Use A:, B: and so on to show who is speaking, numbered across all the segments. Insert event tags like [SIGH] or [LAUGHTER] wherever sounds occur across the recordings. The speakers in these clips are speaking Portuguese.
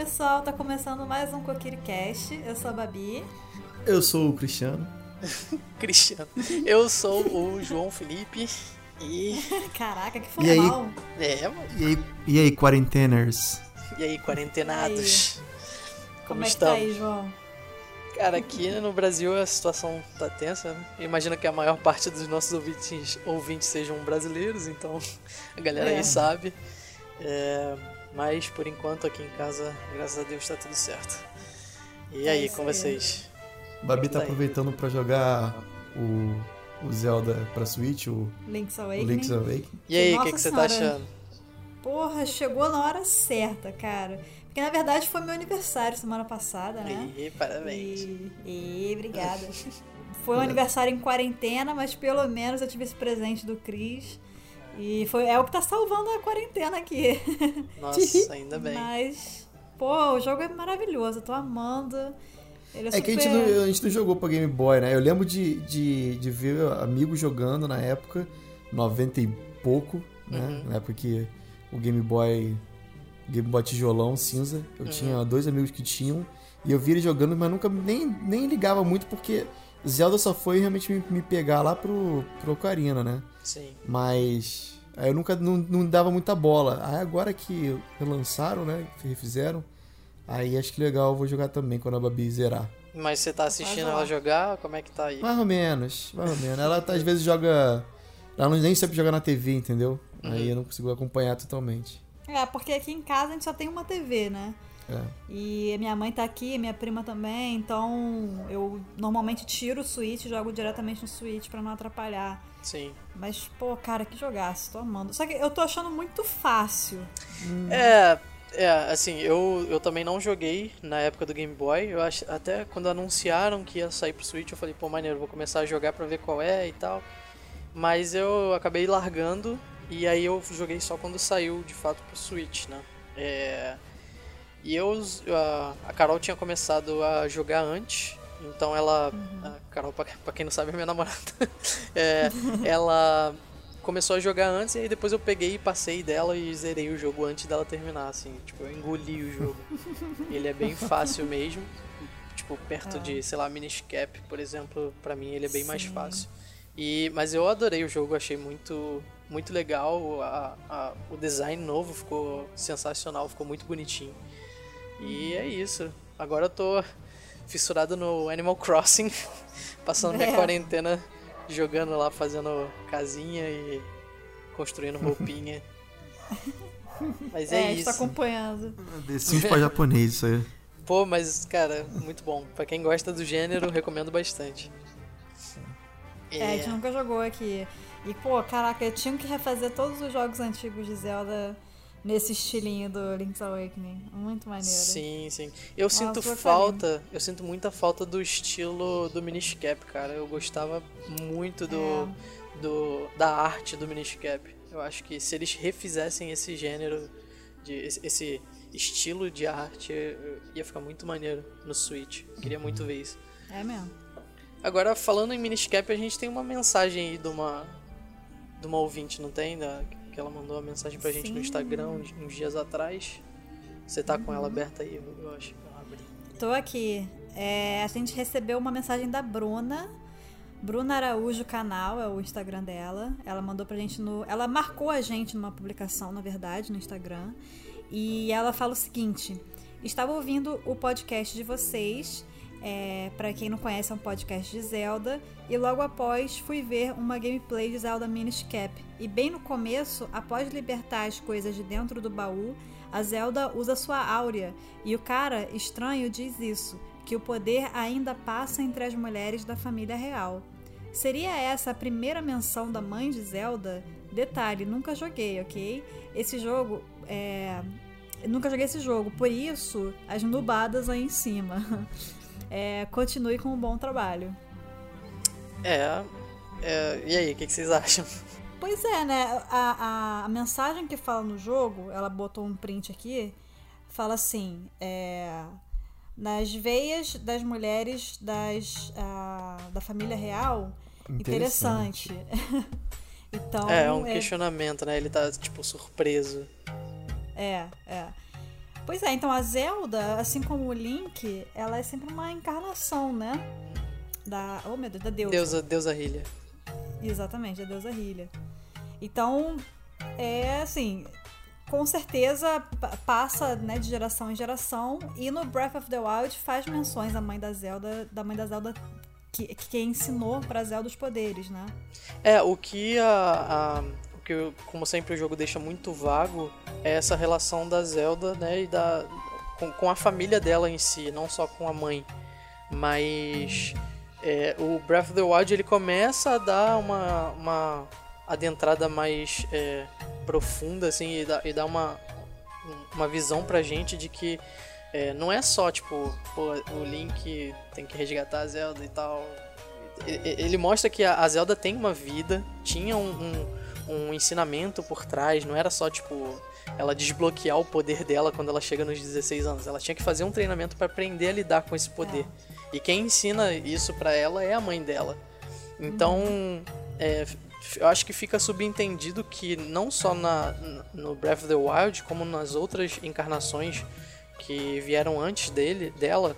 A: Pessoal, tá começando mais um CoquiriCast. Eu sou a Babi.
B: Eu sou o Cristiano. [LAUGHS]
C: Cristiano. Eu sou o João Felipe. E. [LAUGHS]
A: Caraca, que formal.
B: E aí, é, mano. E aí, e aí quarenteners?
C: E aí, quarentenados?
A: E aí? Como, Como é estamos? que tá aí, João?
C: Cara, aqui no Brasil a situação tá tensa. Né? Imagina que a maior parte dos nossos ouvintes, ouvintes sejam brasileiros, então [LAUGHS] a galera é. aí sabe. É, mas por enquanto aqui em casa, graças a Deus, tá tudo certo. E é aí, com vocês?
B: Babi tá, tá aproveitando para jogar o, o Zelda pra Switch, o
A: Link's Awakening.
B: O Link's Awakening.
C: E aí, o que, que você tá achando?
A: Porra, chegou na hora certa, cara. Porque na verdade foi meu aniversário semana passada, né?
C: E parabéns.
A: E, e obrigada. [LAUGHS] foi um aniversário em quarentena, mas pelo menos eu tive esse presente do Cris. E foi, é o que tá salvando a quarentena aqui.
C: Nossa, [LAUGHS] ainda bem.
A: Mas, pô, o jogo é maravilhoso, eu tô amando. Ele é, é super...
B: que a gente, não, a gente não jogou pra Game Boy, né? Eu lembro de, de, de ver amigos jogando na época, 90 e pouco, né? Uhum. Na época que o Game Boy. Game Boy tijolão, cinza. Eu uhum. tinha dois amigos que tinham. E eu vi ele jogando, mas nunca nem, nem ligava muito, porque Zelda só foi realmente me, me pegar lá pro, pro Ocarina, né?
C: Sim.
B: Mas. Aí eu nunca não, não dava muita bola. Aí agora que relançaram, né? Que refizeram. Aí acho que legal, eu vou jogar também quando a Babi zerar.
C: Mas você tá assistindo ela jogar? Como é que tá aí?
B: Mais ou menos, mais ou menos. Ela tá, às vezes joga. Ela não, nem sempre joga na TV, entendeu? Uhum. Aí eu não consigo acompanhar totalmente.
A: É, porque aqui em casa a gente só tem uma TV, né?
B: É.
A: E minha mãe tá aqui, minha prima também, então eu normalmente tiro o Switch e jogo diretamente no Switch para não atrapalhar.
C: Sim.
A: Mas, pô, cara, que jogaço, tô amando. Só que eu tô achando muito fácil.
C: Hum. É, é, assim, eu, eu também não joguei na época do Game Boy. Eu acho, até quando anunciaram que ia sair pro Switch, eu falei, pô, maneiro, vou começar a jogar pra ver qual é e tal. Mas eu acabei largando e aí eu joguei só quando saiu de fato pro Switch, né? É, e eu, a, a Carol tinha começado a jogar antes, então ela. Uhum. A Carol, pra, pra, quem não sabe, é minha namorada. [LAUGHS] é, ela começou a jogar antes e aí depois eu peguei e passei dela e zerei o jogo antes dela terminar, assim. Tipo, eu engoli o jogo. [LAUGHS] ele é bem fácil mesmo. Tipo, perto é. de, sei lá, Minish Cap, por exemplo, para mim ele é bem Sim. mais fácil. E, mas eu adorei o jogo, achei muito, muito legal. A, a, o design novo ficou sensacional, ficou muito bonitinho. E é isso. Agora eu tô fissurado no Animal Crossing, [LAUGHS] passando minha é. quarentena jogando lá, fazendo casinha e construindo [LAUGHS] roupinha. Mas é,
A: é
C: isso.
A: tá acompanhando.
B: The Sims pra japonês, isso aí.
C: Pô, mas, cara, muito bom. Pra quem gosta do gênero, recomendo bastante.
A: É, é, a gente nunca jogou aqui. E, pô, caraca, eu tinha que refazer todos os jogos antigos de Zelda nesse estilinho do Link's Awakening. Muito maneiro.
C: Sim, sim. Eu Nossa, sinto falta, carinho. eu sinto muita falta do estilo do Minish Cap, cara. Eu gostava muito do, é. do da arte do Minish Cap. Eu acho que se eles refizessem esse gênero, de, esse estilo de arte, ia ficar muito maneiro no Switch. queria muito ver isso.
A: É mesmo.
C: Agora, falando em Minish Cap, a gente tem uma mensagem aí de uma, de uma ouvinte, não tem? Da, que ela mandou uma mensagem pra gente Sim. no Instagram uns, dias atrás. Você tá com ela aberta aí, eu acho que eu abri.
A: Tô aqui. É, a gente recebeu uma mensagem da Bruna. Bruna Araújo canal é o Instagram dela. Ela mandou pra gente no. Ela marcou a gente numa publicação, na verdade, no Instagram. E ela fala o seguinte: Estava ouvindo o podcast de vocês é, para quem não conhece, é um podcast de Zelda. E logo após fui ver uma gameplay de Zelda Minish Cap. E bem no começo, após libertar as coisas de dentro do baú, a Zelda usa sua áurea. E o cara estranho diz isso: que o poder ainda passa entre as mulheres da família real. Seria essa a primeira menção da mãe de Zelda? Detalhe, nunca joguei, ok? Esse jogo é. nunca joguei esse jogo, por isso as nubadas aí em cima. [LAUGHS] é, continue com um bom trabalho.
C: É, é e aí, o que, que, vocês acham?
A: Pois é, né? A, a, a, mensagem que fala no jogo, ela botou um print aqui, fala assim: é, nas veias das mulheres das, a, da família real, interessante. interessante. [LAUGHS] então,
C: é, é um questionamento, né? Ele tá, tipo, surpreso.
A: É, é. Pois é, então a Zelda, assim como o Link, ela é sempre uma encarnação, né? Da. Oh meu Deus, da deusa.
C: Deusa, deusa Hylia.
A: Exatamente, a deusa Hylia. Então, é assim, com certeza passa né, de geração em geração. E no Breath of the Wild faz menções à mãe da Zelda, da mãe da Zelda que, que ensinou pra Zelda os poderes, né?
C: É, o que a, a que, como sempre, o jogo deixa muito vago é essa relação da Zelda, né, e da com, com a família dela em si, não só com a mãe. Mas é, o Breath of the Wild ele começa a dar uma, uma adentrada mais é, profunda assim e dá, e dá uma, uma visão pra gente de que é, não é só tipo pô, o Link tem que resgatar a Zelda e tal ele mostra que a Zelda tem uma vida tinha um, um, um ensinamento por trás não era só tipo ela desbloquear o poder dela quando ela chega nos 16 anos ela tinha que fazer um treinamento para aprender a lidar com esse poder é. e quem ensina isso para ela é a mãe dela então uhum. é, eu acho que fica subentendido que não só na, no Breath of the Wild, como nas outras encarnações que vieram antes dele, dela,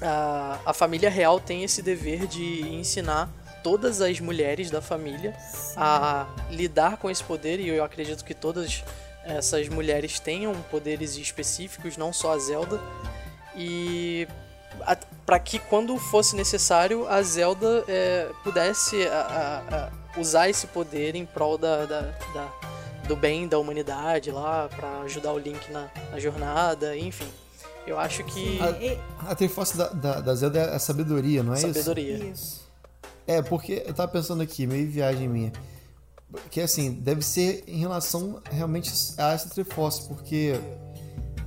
C: a, a família real tem esse dever de ensinar todas as mulheres da família Sim. a lidar com esse poder e eu acredito que todas essas mulheres tenham poderes específicos, não só a Zelda. E para que quando fosse necessário a Zelda é, pudesse a, a, usar esse poder em prol da, da, da, do bem da humanidade lá, para ajudar o Link na, na, jornada, enfim. Eu acho que.
B: A, a Triforce da, da, da, Zelda é a sabedoria, não é
C: sabedoria.
B: isso? Isso. É, porque eu tava pensando aqui, meio viagem minha. Que assim, deve ser em relação realmente a essa Triforce, porque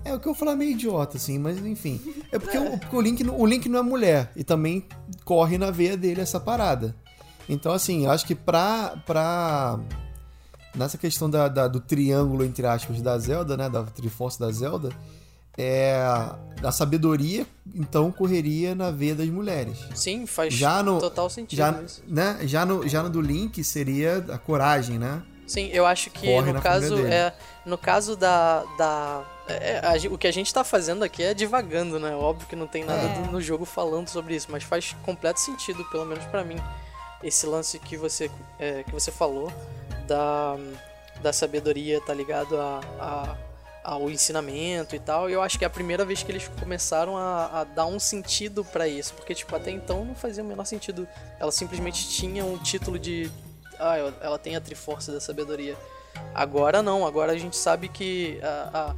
B: é o que eu falar meio idiota, assim, mas enfim. É porque. O, porque o, Link, o Link não é mulher e também corre na veia dele essa parada. Então, assim, eu acho que pra. pra nessa questão da, da, do triângulo, entre aspas, da Zelda, né? Da Triforce da Zelda, é, a sabedoria, então, correria na veia das mulheres.
C: Sim, faz já no, total sentido.
B: Já, né, já, no, já no do Link seria a coragem, né?
C: Sim, eu acho que Corre no caso é no caso da, da é, a, o que a gente tá fazendo aqui é divagando, né? Óbvio que não tem nada é. no jogo falando sobre isso, mas faz completo sentido, pelo menos para mim, esse lance que você, é, que você falou da, da sabedoria, tá ligado a, a, ao ensinamento e tal. E eu acho que é a primeira vez que eles começaram a, a dar um sentido para isso, porque tipo até então não fazia o menor sentido. Ela simplesmente tinha um título de ah, ela tem a Triforce da sabedoria. Agora não, agora a gente sabe que a, a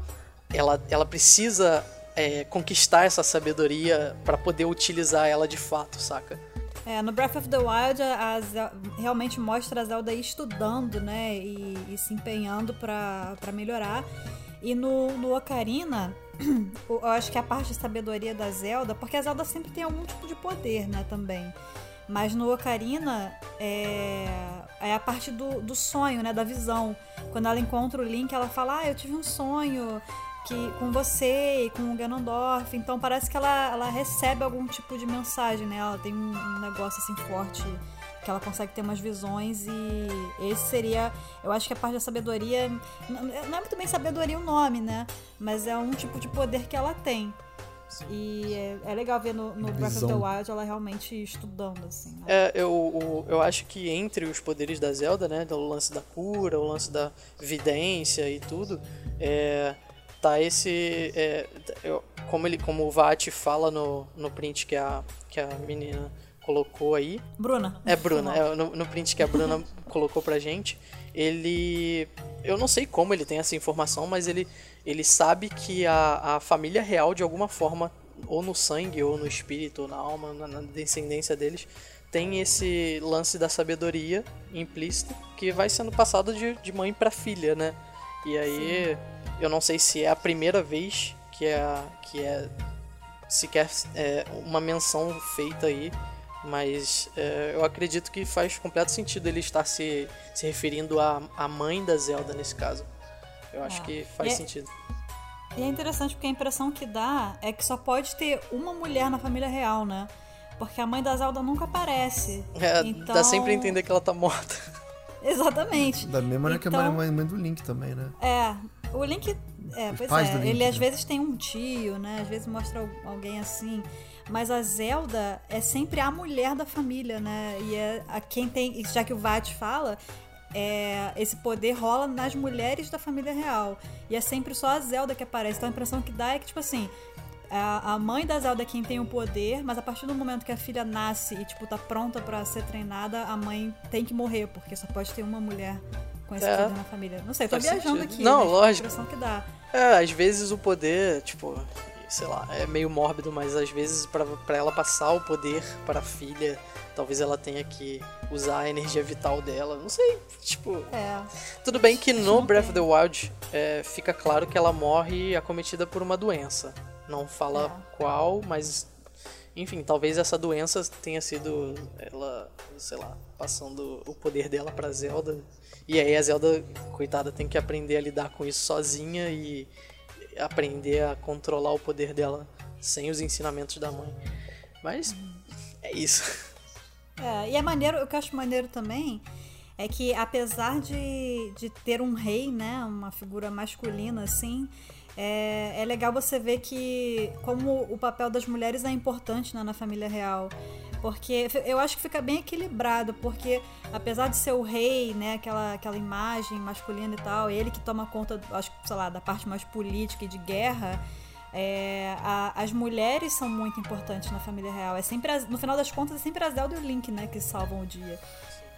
C: ela, ela precisa é, conquistar essa sabedoria para poder utilizar ela de fato, saca?
A: É, no Breath of the Wild, a, a, realmente mostra a Zelda estudando, né, e, e se empenhando para melhorar. E no, no Ocarina, [CLEARS THROAT] eu acho que a parte de sabedoria da Zelda, porque a Zelda sempre tem algum tipo de poder, né, também. Mas no Ocarina é, é a parte do, do sonho, né, da visão. Quando ela encontra o Link, ela fala: Ah, eu tive um sonho que com você e com o Ganondorf. Então parece que ela, ela recebe algum tipo de mensagem, né? Ela tem um, um negócio assim forte que ela consegue ter umas visões e esse seria, eu acho que a parte da sabedoria não é muito bem sabedoria o nome, né? Mas é um tipo de poder que ela tem. E é, é, legal ver no, no Breath of the Wild ela realmente estudando, assim. Né?
C: É, eu, eu acho que entre os poderes da Zelda, né? O lance da cura, o lance da vidência e tudo, é, tá esse. É, eu, como, ele, como o Vat fala no, no print que a, que a menina colocou aí.
A: Bruna.
C: É, Bruna. É, no, no print que a Bruna [LAUGHS] colocou pra gente. Ele. Eu não sei como ele tem essa informação, mas ele, ele sabe que a, a família real, de alguma forma, ou no sangue, ou no espírito, ou na alma, na, na descendência deles, tem esse lance da sabedoria implícita que vai sendo passado de, de mãe para filha, né? E aí. Sim eu não sei se é a primeira vez que é, que é sequer é, uma menção feita aí, mas é, eu acredito que faz completo sentido ele estar se, se referindo à, à mãe da Zelda nesse caso. Eu acho é. que faz e é sentido.
A: E é interessante porque a impressão que dá é que só pode ter uma mulher na família real, né? Porque a mãe da Zelda nunca aparece.
C: É, então... dá sempre a entender que ela tá morta. [LAUGHS]
A: Exatamente.
B: Da mesma maneira então, que a mãe, mãe do Link também, né?
A: É, O Link. É,
B: Os
A: pois
B: pais
A: é.
B: do Link,
A: ele às
B: né?
A: vezes tem um tio, né? Às vezes mostra al- alguém assim. Mas a Zelda é sempre a mulher da família, né? E é a quem tem. Já que o Vat fala, é, esse poder rola nas mulheres da família real. E é sempre só a Zelda que aparece. Então a impressão que dá é que, tipo assim. A a mãe da Zelda é quem tem o poder, mas a partir do momento que a filha nasce e, tipo, tá pronta pra ser treinada, a mãe tem que morrer, porque só pode ter uma mulher com esse
C: É.
A: poder na família. Não sei, tô
C: Faz
A: viajando
C: sentido.
A: aqui.
C: Não, lógico.
A: A impressão que dá.
C: É, às vezes o poder, tipo, sei lá, é meio mórbido, mas às vezes pra pra ela passar o poder para a filha, talvez ela tenha que usar a energia vital dela. Não sei, tipo.
A: É.
C: Tudo bem que no Breath of the Wild é, fica claro que ela morre acometida por uma doença. Não fala
A: É.
C: qual, mas. Enfim, talvez essa doença tenha sido ela, sei lá, passando o poder dela pra Zelda. E aí a Zelda, coitada, tem que aprender a lidar com isso sozinha e aprender a controlar o poder dela sem os ensinamentos da mãe. Mas é isso.
A: É, e é maneiro, o que eu acho maneiro também é que apesar de, de ter um rei, né, uma figura masculina assim, é, é legal você ver que como o papel das mulheres é importante né, na família real. Porque eu acho que fica bem equilibrado, porque apesar de ser o rei, né, aquela, aquela imagem masculina e tal, ele que toma conta, acho que, sei lá, da parte mais política e de guerra, é, a- as mulheres são muito importantes na família real. É sempre as- no final das contas é sempre a Zelda e o Link, né, que salvam o dia.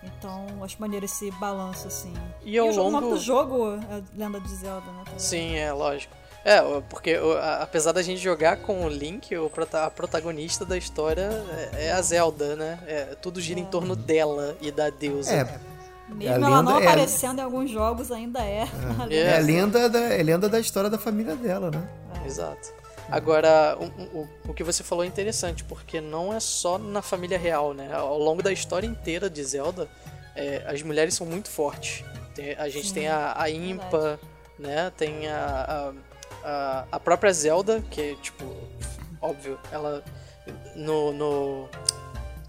A: Então, acho maneiro esse balanço, assim.
C: E ao
A: o, jo- o nome
C: longo-
A: do jogo é Lenda de Zelda, né? também.
C: Sim, é lógico. É, porque apesar da gente jogar com o Link, o prota- a protagonista da história é, é a Zelda, né? É, tudo gira em torno dela e da deusa.
B: É,
A: Mesmo
B: a
A: ela não
B: é-
A: aparecendo em alguns jogos, ainda é.
B: é [LAUGHS] a lenda da, é lenda da história da família dela, né?
C: Exato. Agora, o, o, o que você falou é interessante, porque não é só na família real, né? Ao longo da história inteira de Zelda, é, as mulheres são muito fortes. Tem- a gente
A: Sim,
C: tem a, a Impa, né? Tem a, a, a, a própria Zelda, que é, tipo, óbvio, ela no, no,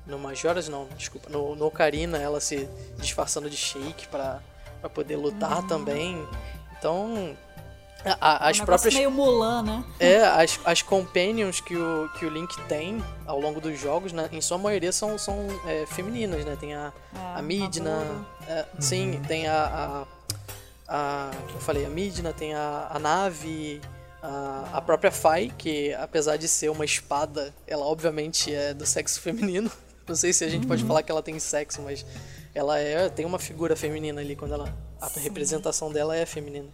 C: no Majora's, não, desculpa, no, no Ocarina, ela se disfarçando de Shake pra, pra poder lutar também. Então, a- a-
A: Um
C: as
A: negócio
C: próprias
A: meio Mulan, né?
C: é, as, as companions que o, que o Link tem ao longo dos jogos, né, em sua maioria são, são é, femininas, né? Tem a,
A: É,
C: a Midna, é, sim, tem a, a, a. Eu falei, a Midna, tem a, a Nave, a, a própria Fai, que apesar de ser uma espada, ela obviamente é do sexo [LAUGHS] feminino. Não sei se a gente pode falar que ela tem sexo, mas ela é tem uma figura feminina ali quando ela. A representação dela é feminina.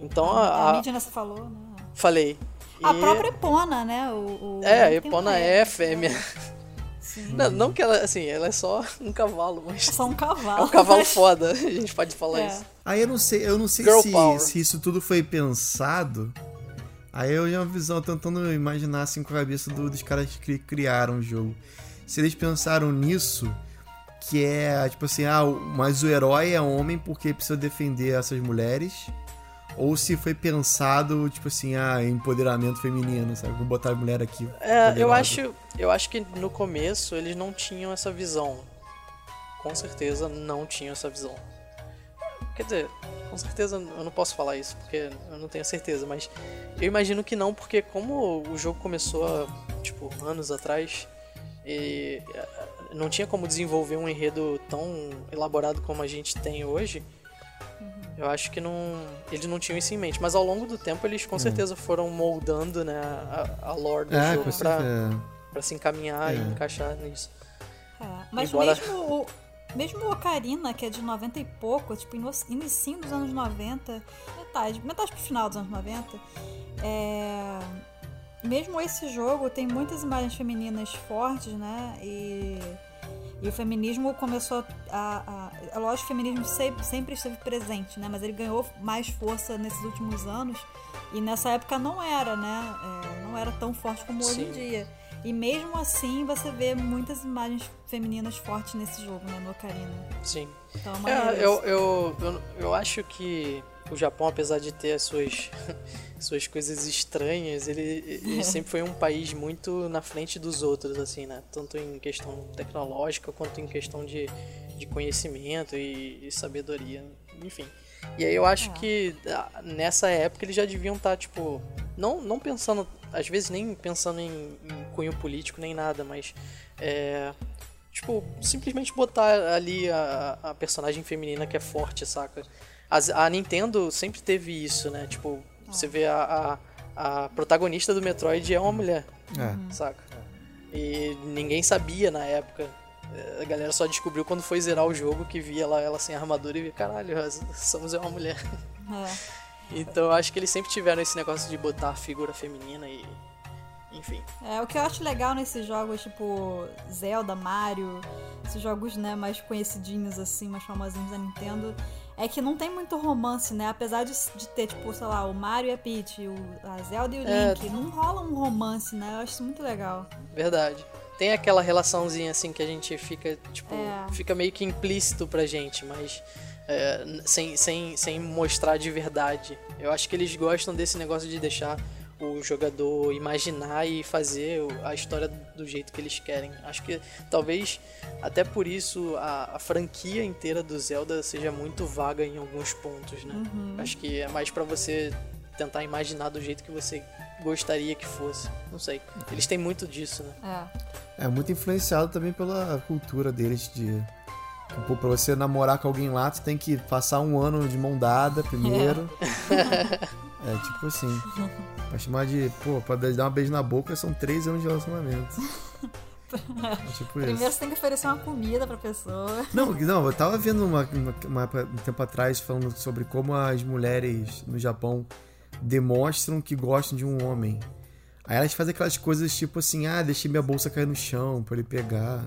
C: Então
A: A,
C: a,
A: a
C: a-
A: Midna você falou, né?
C: falei.
A: A
C: E-
A: própria Epona, né? O, o
C: É, Epona é fêmea.
A: Sim.
C: Não, não que ela, assim, ela é só um cavalo, mas
A: É só um cavalo. [LAUGHS]
C: é um cavalo
A: mas-
C: foda, a gente pode falar
A: É.
C: isso.
B: Aí eu não sei, eu não sei se, se isso tudo foi pensado. Aí eu já uma visão tentando imaginar assim com a cabeça do- dos caras que criaram o jogo. Se eles pensaram nisso, que é tipo assim, ah, mas o herói é homem porque precisa defender essas mulheres. Ou se foi pensado, tipo assim, ah, empoderamento feminino, sabe? Vou botar a mulher aqui.
C: É, eu acho, eu acho que no começo eles não tinham essa visão. Com certeza não tinham essa visão. Quer dizer, com certeza eu não posso falar isso, porque eu não tenho certeza, mas eu imagino que não, porque como o jogo começou há, tipo, anos atrás, e eh, não tinha como desenvolver um enredo tão elaborado como a gente tem hoje, eu acho que não. Eles não tinham isso em mente. Mas ao longo do tempo eles com certeza foram moldando né, a, a lore do
B: É,
C: jogo pra, pra se encaminhar e
B: É.
C: encaixar nisso.
A: É, mas
C: Embora-
A: mesmo, o, mesmo o Ocarina, que é de 90 e pouco, tipo, inicinho dos anos 90, metade, metade pro final dos anos 90, é, mesmo esse jogo tem muitas imagens femininas fortes, né? E, e o feminismo começou a. a é lógico que o feminismo sempre, sempre esteve presente, né? Mas ele ganhou mais força nesses últimos anos. E nessa época não era, né? É, não era tão forte como hoje em
C: Sim.
A: dia. E mesmo assim você vê muitas imagens femininas fortes nesse jogo, né? No Ocarina.
C: Sim.
A: Então, maneiro
C: É, eu, eu, eu, eu acho que o Japão, apesar de ter as suas, [LAUGHS] suas coisas estranhas, ele, ele sempre foi um país muito na frente dos outros, assim, né? Tanto em questão tecnológica quanto em questão de, de conhecimento e, e sabedoria. Enfim. E aí eu acho é. que ah, nessa época eles já deviam estar, tá, tipo, não, não pensando, às vezes nem pensando em, em cunho político nem nada, mas é, tipo, simplesmente botar ali a, a personagem feminina que é forte, saca? A, a Nintendo sempre teve isso, né? Tipo, você vê a, a, a protagonista do Metroid é uma mulher, é. saca? E ninguém sabia na época. A galera só descobriu quando foi zerar o jogo que via lá ela sem armadura e via, caralho, somos uma mulher. É. Então eu acho que eles sempre tiveram esse negócio de botar a figura feminina e. Enfim.
A: É, o que eu acho legal nesses jogos, tipo Zelda, Mario, esses jogos né, mais conhecidinhos, assim, mais famosinhos da Nintendo, é que não tem muito romance, né? Apesar de, de ter, tipo, sei lá, o Mario e a Peach, o, a Zelda e o é... Link, não rola um romance, né? Eu acho isso muito legal.
C: Verdade. Tem aquela relaçãozinha, assim, que a gente fica, tipo, é. fica meio que implícito pra gente, mas é, sem, sem, sem mostrar de verdade. Eu acho que eles gostam desse negócio de deixar o jogador imaginar e fazer a história do jeito que eles querem. Acho que talvez até por isso a, a franquia inteira do Zelda seja muito vaga em alguns pontos, né? Uhum. Acho que é mais para você tentar imaginar do jeito que você gostaria que fosse. Não sei. Eles têm muito disso,
A: né?
B: É. É muito influenciado também pela cultura deles de Tipo, pra você namorar com alguém lá, você tem que passar um ano de mão dada primeiro. É, [LAUGHS] [LAUGHS] é tipo assim. Pra chamar de, pô, pra dar uma beijo na boca são três anos de relacionamento.
A: É tipo Primeiro isso. você tem que oferecer uma comida pra pessoa.
B: Não, não eu tava vendo uma, uma, uma, um tempo atrás falando sobre como as mulheres no Japão demonstram que gostam de um homem. Aí elas fazem aquelas coisas tipo assim, ah, deixei minha bolsa cair no chão pra ele pegar.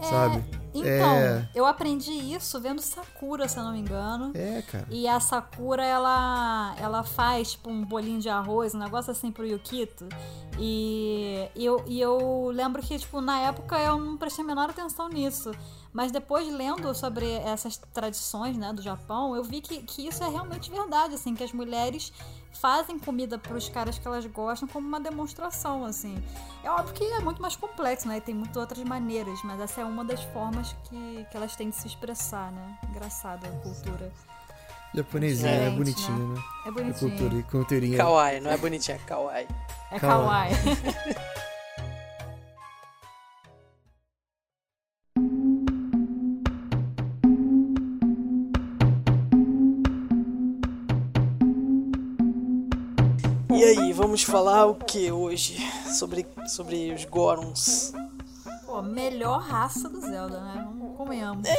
B: É, sabe?
A: Então, é... eu aprendi isso vendo Sakura, se eu não me engano.
B: É, cara.
A: E a Sakura, ela, ela faz, tipo, um bolinho de arroz, um negócio assim pro Yukito. E, e, eu, e eu lembro que, tipo, na época eu não prestei a menor atenção nisso. Mas depois, lendo sobre essas tradições, né, do Japão, eu vi que, que isso é realmente verdade, assim, que as mulheres fazem comida para os caras que elas gostam como uma demonstração, assim. É óbvio que é muito mais complexo, né? E tem muitas outras maneiras, mas essa é uma das formas que, que elas têm de se expressar, né? Engraçado a cultura.
B: Japonesinha, é, é bonitinho, né? né?
A: É bonitinho.
B: É cultura, culturinha.
C: Kawaii, não é bonitinha, é kawaii.
A: É kawaii. [LAUGHS]
C: E aí, vamos falar o que hoje? Sobre, sobre os Gorons.
A: Pô, melhor raça do Zelda, né? Vamos convenhamos.
C: É,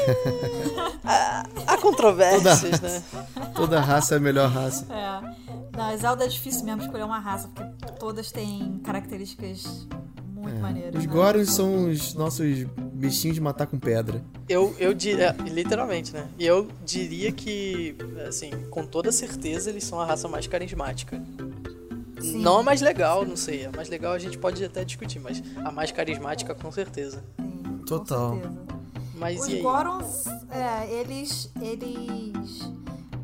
C: há, há controvérsias, toda, né?
B: Toda raça é a melhor raça.
A: É. Na Zelda é difícil mesmo escolher uma raça, porque todas têm características muito é. maneiras.
B: Os né? Gorons são os nossos bichinhos de matar com pedra.
C: Eu, eu diria, literalmente, né? E eu diria que, assim, com toda certeza, eles são a raça mais carismática. Sim. Não a mais legal, não sei. A mais legal a gente pode até discutir, mas a mais carismática com certeza.
A: Sim,
B: Total.
A: Com certeza.
C: Mas
A: Os
C: e aí?
A: Gorons, é, eles, eles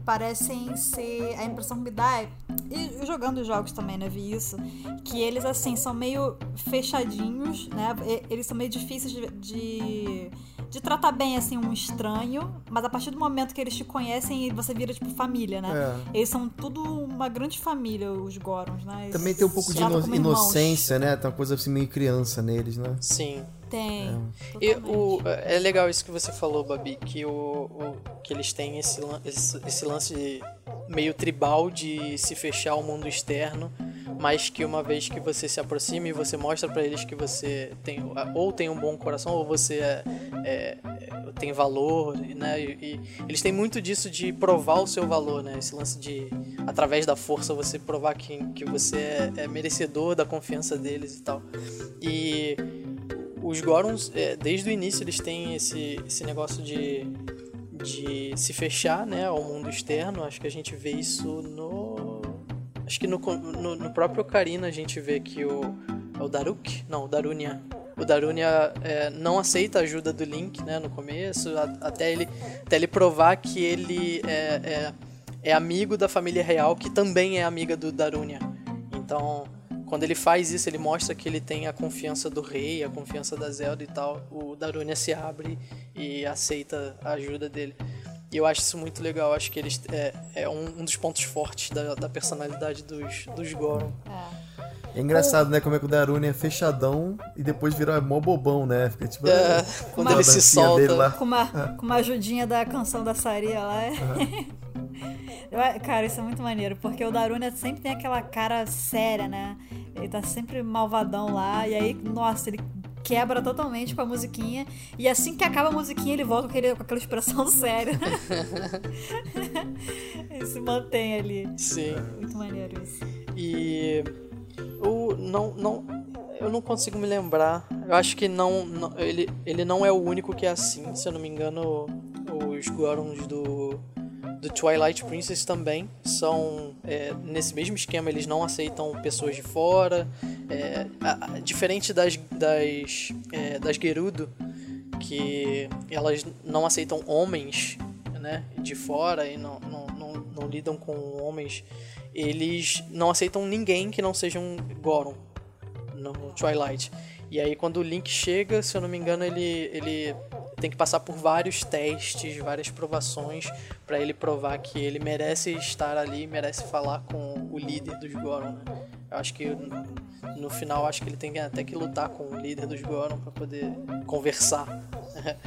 A: parecem ser. A impressão que me dá é. E jogando jogos também, né? Vi isso. Que eles, assim, são meio fechadinhos, né? Eles são meio difíceis de, de de tratar bem, assim, um estranho, mas a partir do momento que eles te conhecem, você vira, tipo, família, né? É. Eles são tudo uma grande família, os Gorons, né? Eles
B: Também tem um pouco de ino inocência, né? Tem uma coisa assim meio criança neles, né?
C: Sim.
A: Tem. É.
C: E o, é legal isso que você falou, Babi, que, o, o que eles têm esse, esse, esse lance meio tribal de se fechar ao mundo externo mas que uma vez que você se aproxime, você mostra para eles que você tem ou tem um bom coração ou você é, é, tem valor, né? E, e, eles têm muito disso de provar o seu valor, né? Esse lance de através da força você provar que, que você é, é merecedor da confiança deles e tal. E os Gorons, é, desde o início, eles têm esse, esse negócio de, de se fechar né, ao mundo externo. Acho que a gente vê isso no Acho que no, no, no próprio Ocarina a gente vê que o. É o Daruk? Não, o Darunia. O Darunia é, não aceita a ajuda do Link, né, no começo, a, até, ele, até ele provar que ele é, é, é, amigo da família real, que também é amiga do Darunia. Então, quando ele faz isso, ele mostra que ele tem a confiança do rei, a confiança da Zelda e tal. O Darunia se abre e aceita a ajuda dele. E eu acho isso muito legal. Acho que eles é, é um, um dos pontos fortes da, da personalidade dos, dos Goron.
A: É.
B: É engraçado, né? Como é que o Daruni é fechadão e depois vira mó bobão, né? Fica tipo.
C: É,
B: ah,
C: quando ele se solta.
B: lá.
A: Com uma, com uma ajudinha da canção da Saria lá. é. [LAUGHS] Eu- Cara, isso é muito maneiro, porque o Daruna sempre tem aquela cara séria, né? Ele tá sempre malvadão lá, e aí, nossa, ele quebra totalmente com a musiquinha, e assim que acaba a musiquinha, ele volta com, aquele, com aquela expressão [LAUGHS] séria. [LAUGHS] ele se mantém ali.
C: Sim.
A: Muito maneiro isso.
C: E o não não eu não consigo me lembrar. Eu acho que não, não- ele ele não é o único que é assim, se eu não me engano, os Gorons do do Twilight Princess também são é, nesse mesmo esquema eles não aceitam pessoas de fora é, a- diferente das das é, das Gerudo que elas não aceitam homens né de fora e não, não, não, não lidam com homens eles não aceitam ninguém que não seja um Goron no Twilight. E aí quando o Link chega, se eu não me engano, ele, ele tem que passar por vários testes, várias provações para ele provar que ele merece estar ali, merece falar com o líder dos Goron. Né? Eu acho que no final acho que ele tem até que lutar com o líder dos Goron para poder conversar. [LAUGHS]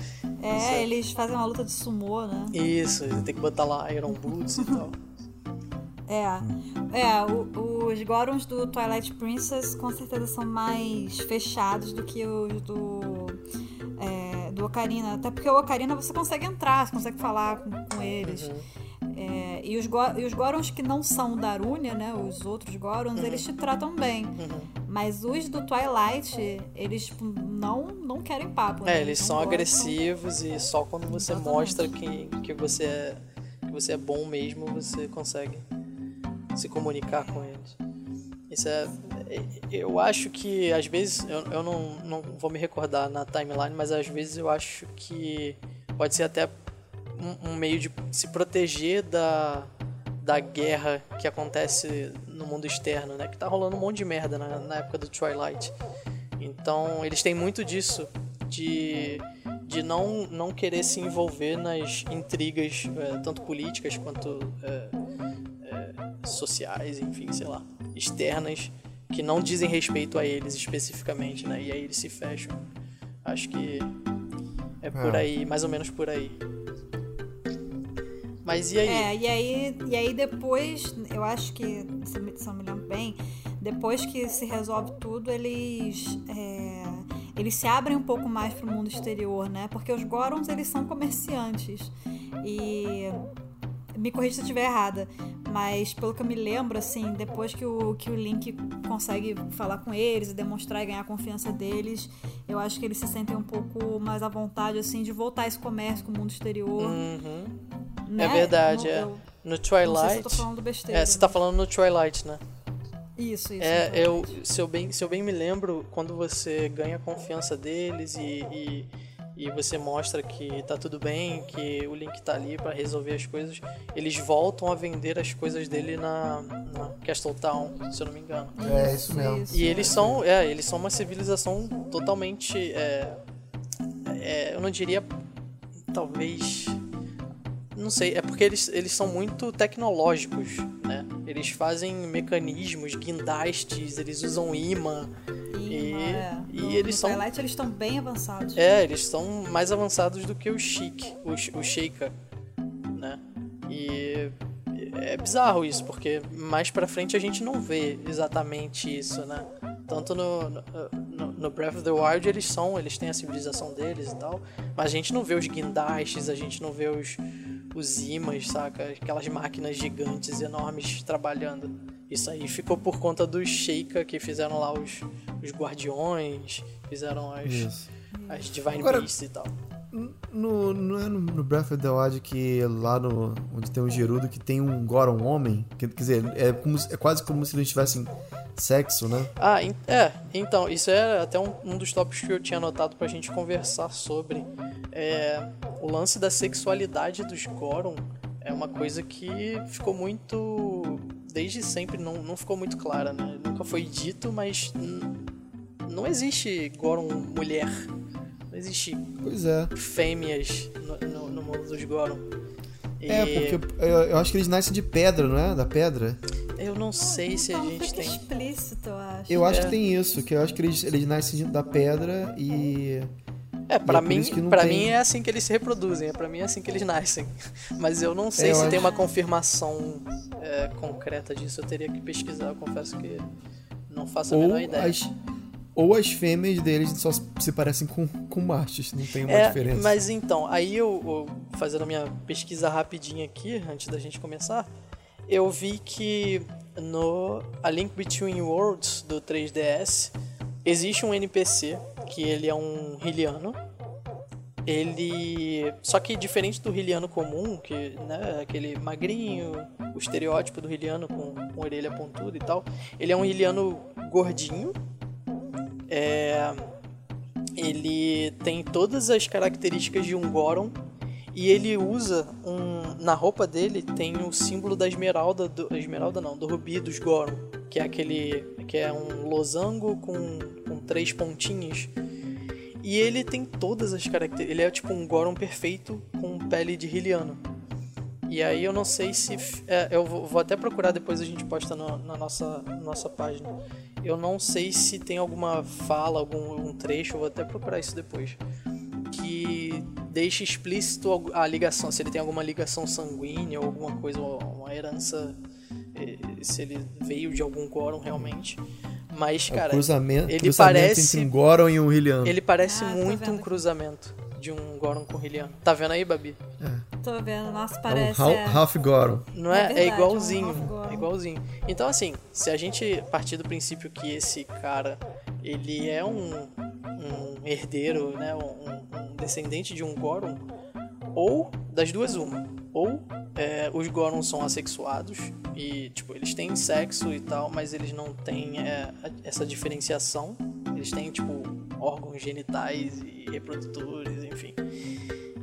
A: É, eles fazem uma luta de sumô, né?
C: Isso, ele tem que botar lá Iron Boots e tal.
A: É, é o- os Gorons do Twilight Princess com certeza são mais fechados do que os do, é, do Ocarina. Até porque o Ocarina você consegue entrar, você consegue falar com, com eles. É, e, os e os Gorons que não são Darunia, né? Os outros Gorons, eles te tratam bem. Mas os do Twilight, eles tipo, não, não querem papo. né?
C: É, eles
A: não
C: são
A: gostam.
C: agressivos e só quando você
A: Exatamente.
C: mostra que, que, você é, que você é bom mesmo, você consegue se comunicar com eles. Isso é. é- Eu acho que às vezes, eu, eu não, não vou me recordar na timeline, mas às vezes eu acho que pode ser até um, um meio de se proteger da, da guerra que acontece no mundo externo, né? Que tá rolando um monte de merda na, na época do Twilight. Então, eles têm muito disso, de, de não, não querer se envolver nas intrigas, eh, tanto políticas quanto eh, eh, sociais, enfim, sei lá, externas, que não dizem respeito a eles especificamente, né? E aí eles se fecham. Acho que é por
B: É.
C: aí, mais ou menos por aí. Mas e aí?
A: É, e aí, e aí depois, eu acho que, se eu me- se eu me lembro bem, depois que se resolve tudo, eles é, eles se abrem um pouco mais pro mundo exterior, né? Porque os Gorons, eles são comerciantes. E me corrija se eu estiver errada, mas pelo que eu me lembro, assim, depois que o, que o Link consegue falar com eles e demonstrar e ganhar a confiança deles, eu acho que eles se sentem um pouco mais à vontade, assim, de voltar esse comércio com o mundo exterior.
C: Uhum.
A: Né?
C: É verdade,
A: Não-
C: é.
A: eu-
C: No
A: não sei se
C: Twilight.
A: eu tô falando besteira.
C: É, você tá falando no Twilight, né?
A: Isso, isso.
C: É,
A: no
C: eu,
A: Twilight.
C: se, eu bem, se eu bem me lembro, quando você ganha a confiança deles e, e, e você mostra que tá tudo bem, que o Link tá ali pra resolver as coisas, eles voltam a vender as coisas dele na, na Castle Town, se eu não me engano.
B: É, isso mesmo.
C: E eles são, é, eles são uma civilização totalmente, é, é, eu não diria, talvez, não sei, é porque eles, eles são muito tecnológicos, né? Eles fazem mecanismos, guindastes, eles usam imã.
A: E,
C: e-
A: é,
C: e
A: no,
C: eles
A: no
C: são-
A: Twilight eles estão bem avançados.
C: É, eles são mais avançados do que o Chic, o, o Sheikah, né? E é bizarro isso, porque mais pra frente a gente não vê exatamente isso, né? Tanto no, no, no Breath of the Wild eles são, eles têm a civilização deles e tal, mas a gente não vê os guindastes, a gente não vê os, os imãs, saca? Aquelas máquinas gigantes, enormes trabalhando. Isso aí ficou por conta dos Sheikah que fizeram lá os, os guardiões, fizeram as,
B: Isso.
C: as Divine
B: Agora-
C: Beasts e tal.
B: No, não é no, no Breath of the Wild que lá no, onde tem um Gerudo que tem um Goron homem? Que, quer dizer, é, como é quase como se eles tivessem sexo, né?
C: Ah, é, então, isso é até um, um dos tópicos que eu tinha anotado pra gente conversar sobre. É, o lance da sexualidade dos Goron é uma coisa que ficou muito. Desde sempre não, não ficou muito clara, né? Nunca foi dito, mas não existe Goron mulher. Não existe
B: Pois é.
C: fêmeas no, no- no mundo dos Goron.
B: É, porque eu, eu, acho que eles nascem de pedra, não é? Da pedra?
C: Eu não sei se a gente
A: fica
C: tem.
A: explícito, eu acho.
B: Eu acho
C: É.
B: que tem isso, que eu acho que eles, eles nascem da pedra e.
C: É,
B: é
C: mim,
B: isso que não
C: pra
B: tem-
C: mim é assim que eles se reproduzem, é pra mim é assim que eles nascem. [LAUGHS] Mas eu não sei
B: É,
C: se tem
B: acho-
C: uma confirmação é, concreta disso, eu teria que pesquisar, eu confesso que não faço a
B: Ou
C: menor ideia.
B: as, ou as fêmeas deles só se parecem com, com machos, não tem uma
C: É,
B: diferença.
C: mas então, aí eu, eu fazendo a minha pesquisa rapidinha aqui, antes da gente começar, eu vi que no A Link Between Worlds do 3DS existe um NPC que ele é um Hyliano. Ele. Só que diferente do Hyliano comum, que né, aquele magrinho, o estereótipo do Hyliano com, com orelha pontuda e tal, ele é um Hyliano gordinho. É, ele tem todas as características de um Goron e ele usa um na roupa dele tem o símbolo da esmeralda do esmeralda não do rubi dos Goron que é aquele que é um losango com, com três pontinhas. E ele tem todas as características ele é tipo um Goron perfeito com pele de Hyliano e aí eu não sei se é, eu vou, até procurar depois a gente posta no- na nossa nossa página. Eu não sei se tem alguma fala, algum, algum trecho, eu vou até procurar isso depois. Que deixe explícito a ligação, se ele tem alguma ligação sanguínea ou alguma coisa, ou uma herança, eh, se ele veio de algum Goron realmente. Mas,
B: É o
C: cara,
B: cruzamento,
C: ele
B: cruzamento
C: parece-
B: entre um Goron e um Hyliano.
C: ele parece
A: Ah,
C: muito um cruzamento de um Goron com Hyliano. Tá vendo aí, Babi?
A: Tô vendo, nossa,
B: É um
A: parece.
B: Hal-
A: é-
B: Half Goron.
C: Não
A: É
C: é? É,
A: verdade,
C: igualzinho.
A: é um Half-Goron.
C: é igualzinho. Então, assim, se a gente partir do princípio que esse cara, ele é um, um herdeiro, né? Um, um descendente de um Goron, ou das duas uma. Ou é, os Gorons são assexuados e, tipo, eles têm sexo e tal, mas eles não têm é, essa diferenciação. Eles têm, tipo, órgãos genitais e reprodutores, enfim.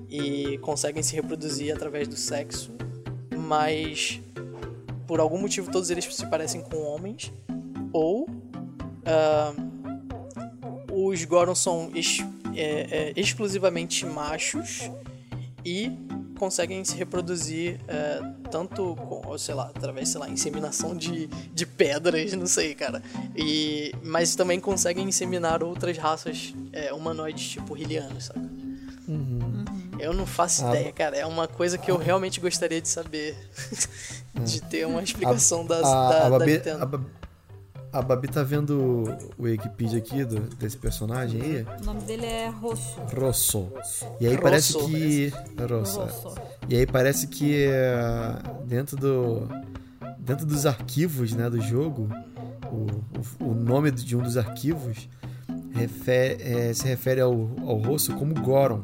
C: E conseguem se reproduzir através do sexo, mas por algum motivo todos eles se parecem com homens. Ou ah, os Gorons são é, é, exclusivamente machos e conseguem se reproduzir é, tanto com, sei lá, através, sei lá, inseminação de, de pedras, não sei, cara. E, mas também conseguem inseminar outras raças é, humanoides, tipo Hylianos, saca? Eu não faço
B: Ah,
C: ideia, cara. É uma coisa que eu realmente gostaria de saber. [LAUGHS] de ter uma explicação das,
B: a,
C: da,
B: a,
C: da
B: Babi,
C: Nintendo.
B: a, a Babi tá vendo o Wikipedia aqui do, desse personagem aí?
A: O nome dele é Rosso.
B: Rosso. E aí
C: Rosso,
B: parece que. Rosso.
A: Rosso.
B: E aí parece que é, dentro do. Dentro dos arquivos né, do jogo, o, o, o nome de um dos arquivos refer- é, se refere ao, ao rosto como Goron,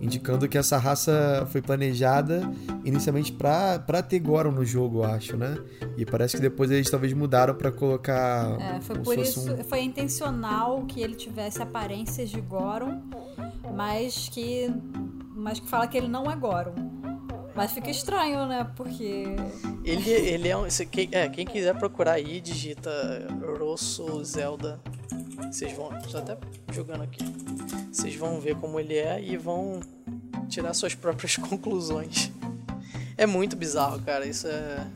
B: indicando que essa raça foi planejada inicialmente pra pra ter Goron no jogo, eu acho, né? E parece que depois eles talvez mudaram pra colocar.
A: É, foi por isso,
B: um-
A: foi intencional que ele tivesse aparências de Goron, mas que, mas que fala que ele não é Goron. Mas fica estranho, né? Porque
C: Ele, ele é um. se- Quem, é, quem quiser procurar aí, digita Rosso Zelda. Vocês vão. Estou até jogando aqui. Vocês vão ver como ele é e vão tirar suas próprias [LAUGHS] conclusões. É muito bizarro, cara. Isso é.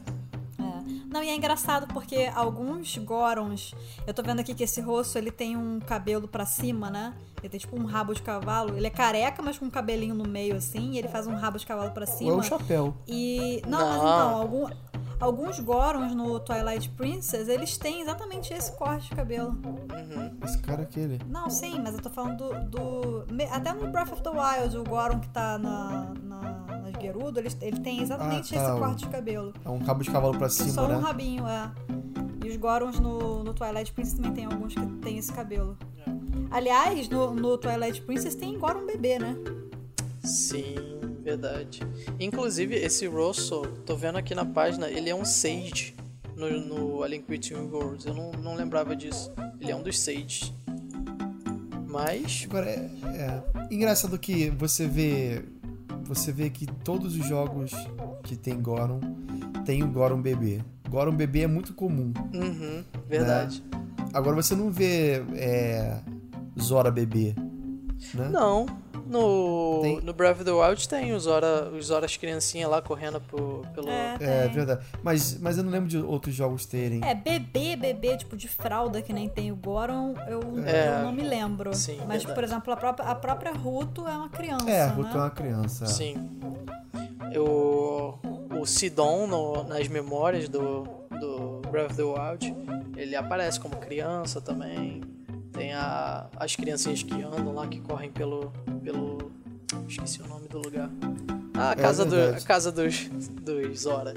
A: Não, e é engraçado porque alguns Gorons. Eu tô vendo aqui que esse rosto ele tem um cabelo pra cima, né? Ele tem tipo um rabo de cavalo. Ele é careca, mas com um cabelinho no meio assim. E ele faz um rabo de cavalo pra
B: Ou é
A: cima.
B: o chapéu.
A: E. Não, mas
C: Não.
A: então, algum- alguns Gorons no Twilight Princess, eles têm exatamente esse corte de cabelo.
C: Uhum.
B: Esse cara é aquele.
A: Não, sim, mas eu tô falando do. do- até no Breath of the Wild, o Goron que tá na, na, nas Gerudo, ele, ele tem exatamente
B: Ah, tá,
A: esse corte de cabelo.
B: É um cabo de cavalo pra
A: É
B: cima,
A: só um
B: né?
A: rabinho, é. E os Gorons no, no Twilight Princess também tem alguns que tem esse cabelo. Aliás, no, no Twilight Princess tem Goron bebê, né?
C: Sim, verdade. Inclusive, esse Rosso, tô vendo aqui na página, ele é um Sage no, no A Link Between Worlds. Eu não, não lembrava disso. Ele é um dos Sages. Mas.
B: Agora, é, é engraçado que você vê você vê que todos os jogos que tem Goron tem o Goron bebê. Goron bebê é muito comum.
C: Uhum, verdade.
B: Agora você não vê é, Zora bebê, né?
C: Não, No,
B: Tem-
C: no Breath of the Wild tem os Zora, os Zoras criancinha lá correndo pro, pelo...
A: É,
B: É, verdade. Mas, mas eu não lembro de outros jogos terem.
A: É, bebê, bebê, tipo, de fralda, que nem tem o Goron, eu,
C: É.
A: eu não me lembro.
C: Sim,
A: Mas,
C: verdade.
A: por exemplo, a própria, a própria Ruto é uma criança,
B: É, a
A: né?
B: Ruto é uma criança.
C: Sim. O, o Sidon, no- nas memórias do, do Breath of the Wild, ele aparece como criança também. Tem a, as criancinhas que andam lá, que correm pelo... esqueci o nome do lugar. Ah, a
B: É
C: casa, do,
B: verdade.
C: a casa dos, dos Zora.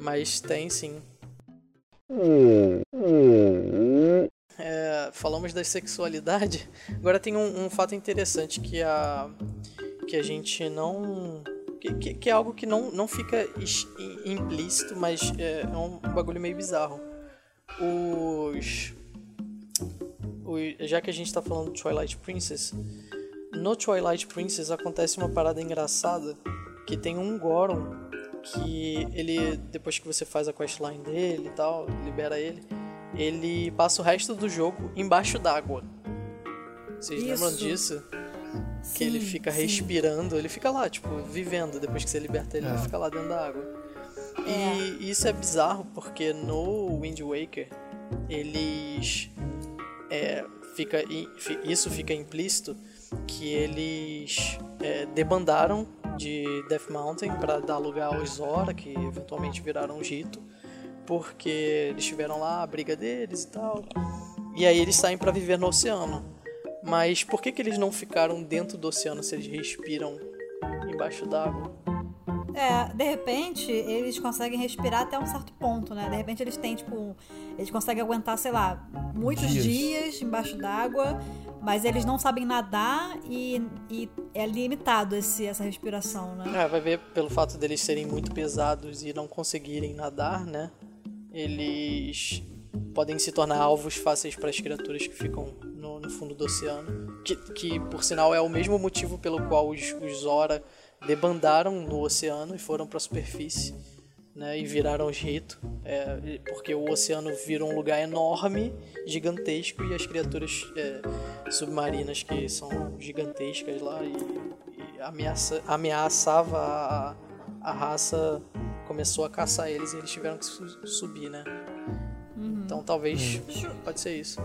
C: Mas tem sim. É, falamos da sexualidade. Agora tem um, um fato interessante que a que a gente não que, que, que é algo que não, não fica implícito, mas é, é um bagulho meio bizarro. Os, os já que a gente tá falando de Twilight Princess, no Twilight Princess acontece uma parada engraçada que tem um Goron que ele depois que você faz a questline dele e tal, libera ele, ele passa o resto do jogo embaixo d'água. Vocês lembram
A: Isso.
C: disso? Que
A: Sim,
C: ele fica
A: sim.
C: respirando, ele fica lá, tipo, vivendo. Depois que você liberta ele,
B: É.
C: ele fica lá dentro da água.
A: É.
C: E isso é bizarro porque no Wind Waker eles. É, fica, isso fica implícito que eles é, debandaram de Death Mountain para dar lugar aos Zora, que eventualmente viraram os Rito, porque eles tiveram lá a briga deles e tal. E aí eles saem para viver no oceano. Mas por que, que eles não ficaram dentro do oceano se eles respiram embaixo d'água?
A: É, de repente, eles conseguem respirar até um certo ponto, né? De repente eles têm, tipo, eles conseguem aguentar, sei lá, muitos
B: Dias.
A: dias, embaixo d'água, mas eles não sabem nadar e, e é limitado esse, essa respiração, né?
C: É, vai ver pelo fato deles serem muito pesados e não conseguirem nadar, né? Eles podem se tornar alvos fáceis para as criaturas que ficam no, no fundo do oceano. Que, que, por sinal, é o mesmo motivo pelo qual os, os Zora debandaram no oceano e foram para a superfície. Né, e viraram os Rito, é, porque o oceano vira um lugar enorme, gigantesco, e as criaturas é, submarinas que são gigantescas lá e, e ameaça, ameaçava a, a raça, começou a caçar eles e eles tiveram que su- subir, né? Então talvez pode ser isso.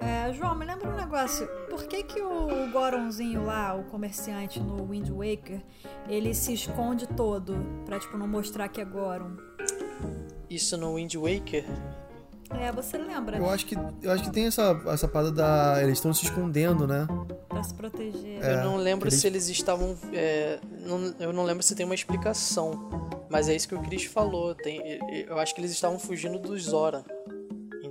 A: É, João, me lembra um negócio. Por que que o Goronzinho lá, o comerciante no Wind Waker, ele se esconde todo pra, tipo, não mostrar que é Goron?
C: Isso no Wind Waker,
A: É, você lembra?
B: Eu acho que, eu acho que tem essa, essa parada da. Eles estão se escondendo, né?
A: Pra se proteger.
B: É,
C: eu não lembro
B: eles-
C: se eles estavam. é, não- eu não lembro se tem uma explicação. Mas é isso que o Chris falou. Tem, eu acho que eles estavam fugindo dos Zora.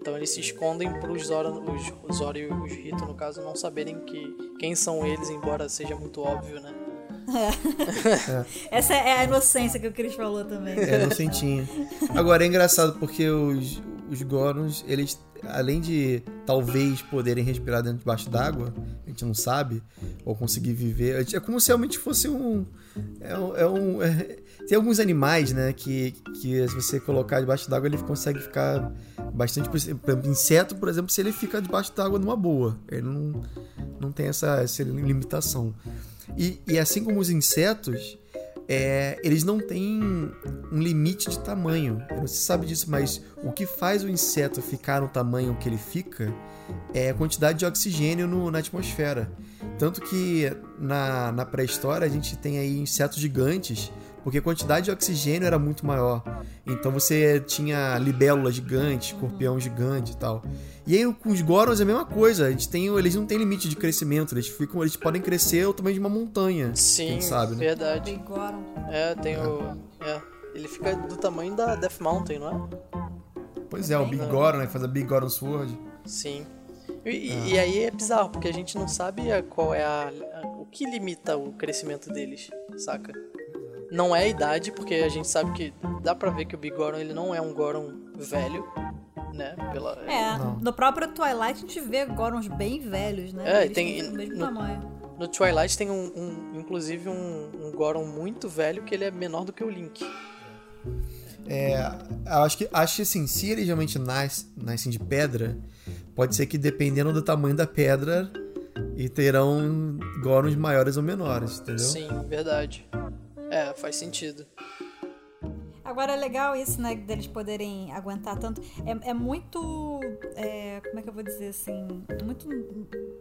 C: Então eles se escondem Zora, os, os Zora e os Rito, no caso, não saberem que, quem são eles, embora seja muito óbvio, né? [LAUGHS]
A: Essa é a inocência que o Chris falou também.
B: É inocentinho. Agora é engraçado porque os, os Gorons, eles, além de talvez poderem respirar dentro debaixo d'água, a gente não sabe, ou conseguir viver. É como se realmente fosse um. É, um- é um. é- tem alguns animais, né, que, que se você colocar debaixo d'água, ele consegue ficar bastante. Por exemplo, inseto, por exemplo, se ele fica debaixo d'água numa boa. Ele não, não tem essa, essa limitação. E, e assim como os insetos, é, eles não têm um limite de tamanho. Eu Não se sabe disso, mas o que faz o inseto ficar no tamanho que ele fica é a quantidade de oxigênio no- na atmosfera. Tanto que na, na pré-história a gente tem aí insetos gigantes, porque a quantidade de oxigênio era muito maior. Então você tinha libélula gigante, escorpião gigante e tal. E aí com os Gorons é a mesma coisa. A gente tem, eles não têm limite de crescimento. Eles, ficam, eles podem crescer ao tamanho de uma montanha.
C: Sim,
B: Quem sabe, né?
C: verdade.
A: Big Goron.
C: É, tem o. É, ele fica do tamanho da Death Mountain, não é?
B: Pois é, o Big Goron, né? Faz a Big Goron Sword.
C: Sim. E, e- e aí é bizarro, porque a gente não sabe qual é a, a- o que limita o crescimento deles, saca? Não é a idade, porque a gente sabe que dá pra ver que o Big Goron ele não é um Goron velho, né? Pela,
A: É,
B: Não.
A: no próprio Twilight a gente vê Gorons bem velhos, né?
C: É,
A: Eles
C: tem-
A: mesmo
C: no-
A: tamanho.
C: No Twilight tem um, um- inclusive um, um Goron muito velho que ele é menor do que o Link.
B: É, eu acho que, acho que assim, se eles realmente nas, nascem de pedra, pode ser que dependendo do tamanho da pedra, e terão Gorons maiores ou menores, entendeu?
C: Sim, verdade. É, faz sentido.
A: Agora é legal isso, né, deles poderem aguentar tanto. É, é muito. É, como é que eu vou dizer assim? Muito.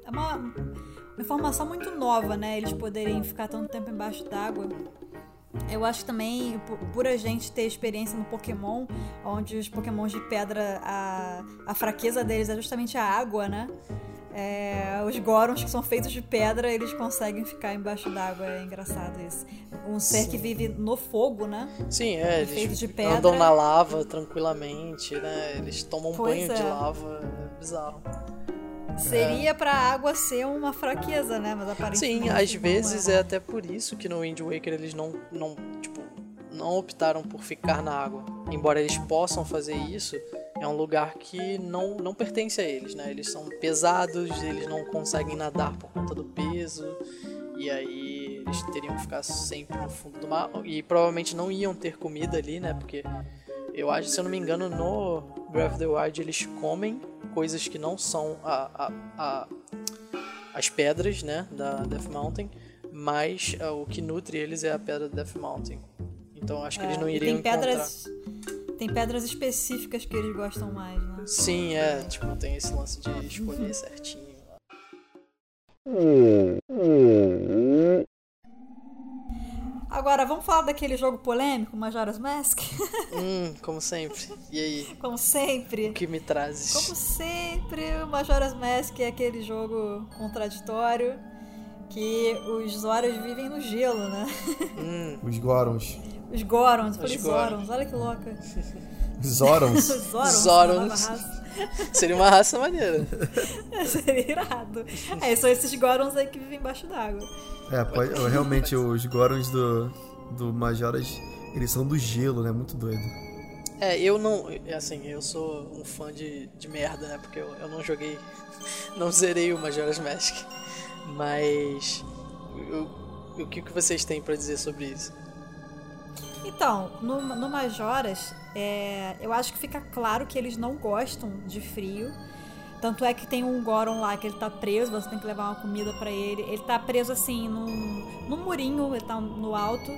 A: É uma, uma informação muito nova, né? Eles poderem ficar tanto tempo embaixo d'água. Eu acho também, por a gente ter experiência no Pokémon, onde os Pokémons de pedra, a, a fraqueza deles é justamente a água, né? É, os Gorons que são feitos de pedra, eles conseguem ficar embaixo d'água. É engraçado isso. Um ser Sim. que vive no fogo, né?
C: Sim, é. Eles de pedra. andam na lava tranquilamente, né? Eles tomam um banho é. de lava. É bizarro.
A: Seria é. pra água ser uma fraqueza, né? Mas aparentemente.
C: Sim, às vezes é. é. até por isso que no Wind Waker eles não, não, tipo, não optaram por ficar na água. Embora eles possam fazer isso, é um lugar que não, não pertence a eles, né? Eles são pesados, eles não conseguem nadar por conta do peso, e aí eles teriam que ficar sempre no fundo do mar, e provavelmente não iam ter comida ali, né? Porque eu acho, se eu não me engano, no Breath of the Wild eles comem coisas que não são a, a, a as pedras, né, da Death Mountain, mas uh, o que nutre eles é a pedra da Death Mountain. Então acho que é, eles não iriam
A: tem pedras, encontrar. Tem pedras específicas que eles gostam mais, né?
C: Sim, é, tipo, tem esse lance de escolher certinho.
A: Agora, vamos falar daquele jogo polêmico, Majora's Mask? [LAUGHS]
C: Hum, como sempre. E aí?
A: Como sempre.
C: O que me trazes?
A: Como sempre, o Majora's Mask é aquele jogo contraditório que os Zoras vivem no gelo, né?
B: Hum. Os Gorons.
A: Os Gorons, eu falei Zorons, olha que louca. [LAUGHS] [LAUGHS]
B: Zorons?
A: Zorons.
C: Zorons. Seria uma raça maneira. [LAUGHS]
A: Seria irado. É, são esses Gorons aí que vivem embaixo d'água.
B: É, pode, realmente os Gorons do, do Majoras, eles são do gelo, né? Muito doido.
C: É, eu não. Assim, eu sou um fã de, de merda, né? Porque eu, eu não joguei. Não zerei o Majora's Mask. Mas. Eu, o que, que vocês têm para dizer sobre isso?
A: Então, no, no Majoras, é, eu acho que fica claro que eles não gostam de frio. Tanto é que tem um Goron lá que ele tá preso, você tem que levar uma comida para ele. Ele tá preso assim num, num murinho, ele tá no alto.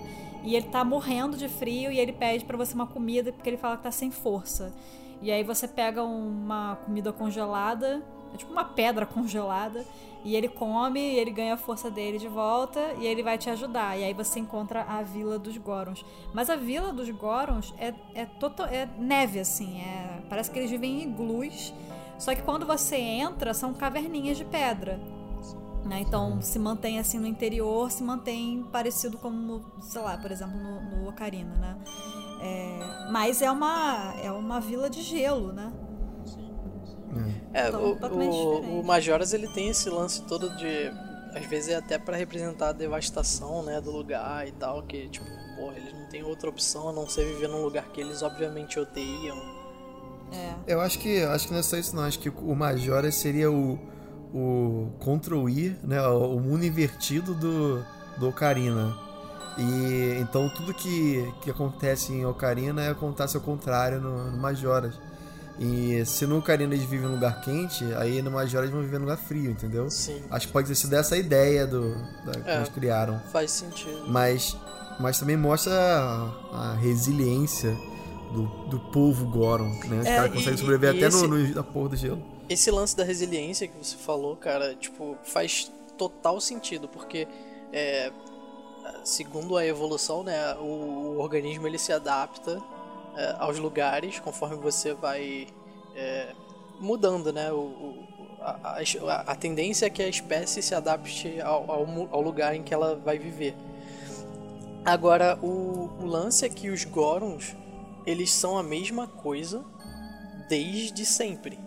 A: E ele tá morrendo de frio e ele pede para você uma comida porque ele fala que tá sem força. E aí você pega uma comida congelada, é tipo uma pedra [LAUGHS] congelada, e ele come, e ele ganha a força dele de volta e ele vai te ajudar. E aí você encontra a Vila dos Gorons. Mas a Vila dos Gorons é, é, total, é neve, assim. É, parece que eles vivem em iglus só que quando você entra, são caverninhas de pedra. Né? Então se mantém assim no interior, se mantém parecido como, sei lá, por exemplo, no, no Ocarina, né? É, mas é uma, é uma vila de gelo, né?
C: É, então, o, o, o, Majoras ele tem esse lance todo de. Às vezes é até para representar a devastação né, do lugar e tal, que tipo, porra, eles não têm outra opção a não ser viver num lugar que eles obviamente odeiam
B: é. Eu acho que acho que não é só isso não, acho que o Majora seria o o Ctrl I, né, o mundo invertido do do Ocarina. E então tudo que, que acontece em Ocarina acontece ao contrário no, no Majoras. E se no Ocarina eles vivem em lugar quente, aí no Majora eles vão viver em lugar frio, entendeu?
C: Sim.
B: Acho que pode ter sido essa a ideia do, da, que é, eles criaram.
C: Faz sentido.
B: Mas, mas também mostra a, a resiliência do, do povo Goron, né? Os é, caras conseguem sobreviver até esse, no, no, na porra do gelo.
C: Esse lance da resiliência que você falou, cara, tipo, faz total sentido, porque é, segundo a evolução, né, o, o, organismo ele se adapta é, aos lugares conforme você vai é, mudando, né? O, a, a, a, tendência é que a espécie se adapte ao, ao, ao lugar em que ela vai viver. Agora, o, o lance é que os Gorons eles são a mesma coisa desde sempre.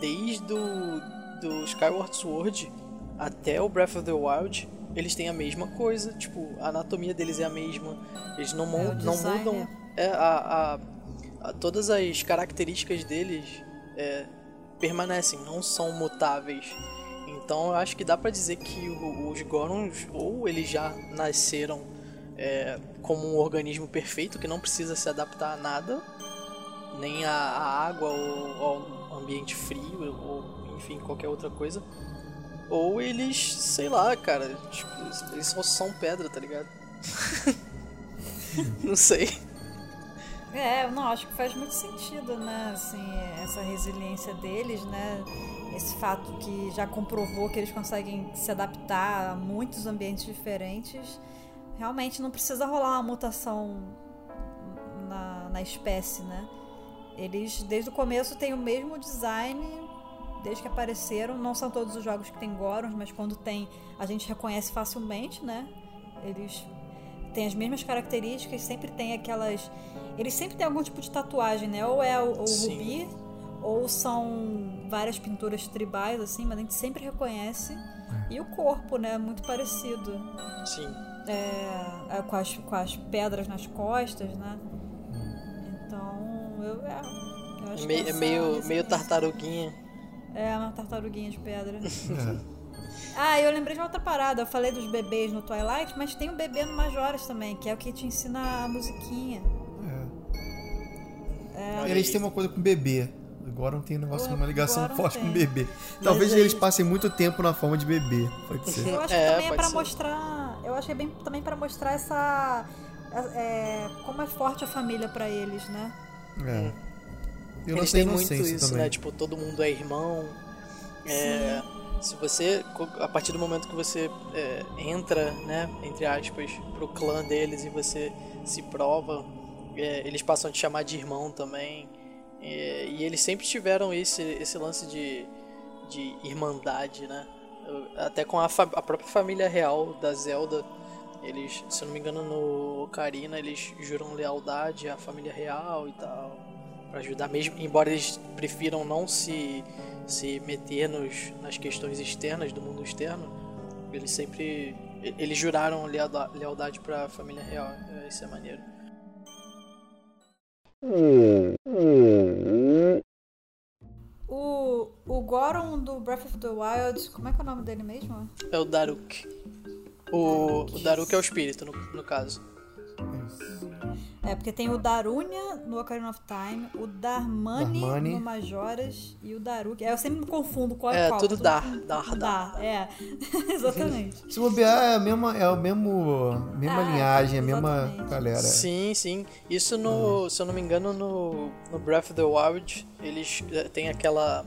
C: Desde o do Skyward Sword até o Breath of the Wild, eles têm a mesma coisa. Tipo, a anatomia deles é a mesma. Eles não, é, não mudam. É, a, a, a, todas as características deles é, permanecem, não são mutáveis. Então eu acho que dá para dizer que os Gorons ou eles já nasceram é, como um organismo perfeito que não precisa se adaptar a nada, nem a, a água ou ao ambiente frio ou enfim qualquer outra coisa. Ou eles, sei lá, cara, tipo, eles só são pedra, tá ligado? [LAUGHS] não sei.
A: É, não, acho que faz muito sentido, né? Assim, essa resiliência deles, né? Esse fato que já comprovou que eles conseguem se adaptar a muitos ambientes diferentes. Realmente não precisa rolar uma mutação na, na espécie, né? Eles, desde o começo, têm o mesmo design, desde que apareceram. Não são todos os jogos que tem Gorons, mas quando tem, a gente reconhece facilmente, né? Eles têm as mesmas características, sempre tem aquelas. Eles sempre têm algum tipo de tatuagem, né? Ou é o, o rubi, ou são várias pinturas tribais, assim, mas a gente sempre reconhece. É. E o corpo, né? Muito parecido.
C: Sim.
A: É, é, com, as, com as pedras nas costas, né? Então, eu, é, eu acho
C: é meio,
A: que
C: é meio, meio tartaruguinha.
A: É, uma tartaruguinha de pedra. [LAUGHS] É. Ah, eu lembrei de outra parada. Eu falei dos bebês no Twilight, mas tem o um bebê no Majoras também, que é o que te ensina a musiquinha.
B: É. é. Eles têm uma coisa com bebê. Agora não tem um negócio, uma ligação forte com bebê. Talvez eles passem muito tempo na forma de bebê. Pode ser.
A: Eu acho que é, também é pra ser. mostrar. Eu achei bem também para mostrar essa. É, como é forte a família para eles, né?
B: É.
C: Eu eles têm muito isso, também. né? Tipo, todo mundo é irmão. É, se você, a partir do momento que você é, entra, né, entre aspas, pro clã deles e você se prova, é, eles passam a te chamar de irmão também. É, e eles sempre tiveram esse, esse lance de, de irmandade, né? Até com a, a própria família real da Zelda, eles, se eu não me engano, no Ocarina, eles juram lealdade à família real e tal. Pra ajudar mesmo, embora eles prefiram não se se meter nos, nas questões externas do mundo externo, eles sempre eles juraram lealdade para a família real. É, isso é maneiro.
A: O, o Goron do Breath of the Wild, como é que é o nome dele mesmo?
C: É o Daruk. O, Daruk, o Daruk é o espírito, no, no caso.
A: É, porque tem o Darunia no Ocarina of Time, o Darmani, Darmani. no Majoras e o Daruk. É, eu sempre me confundo qual
C: é,
A: qual.
C: É, tudo Dar. Dar,
A: Dar. É, [LAUGHS] exatamente.
B: Se bobear, é a mesma, é a mesmo, mesma ah, linhagem, a mesma galera.
C: Sim, sim. Isso no, uhum. se eu não me engano, no, no Breath of the Wild, eles eh, têm aquela...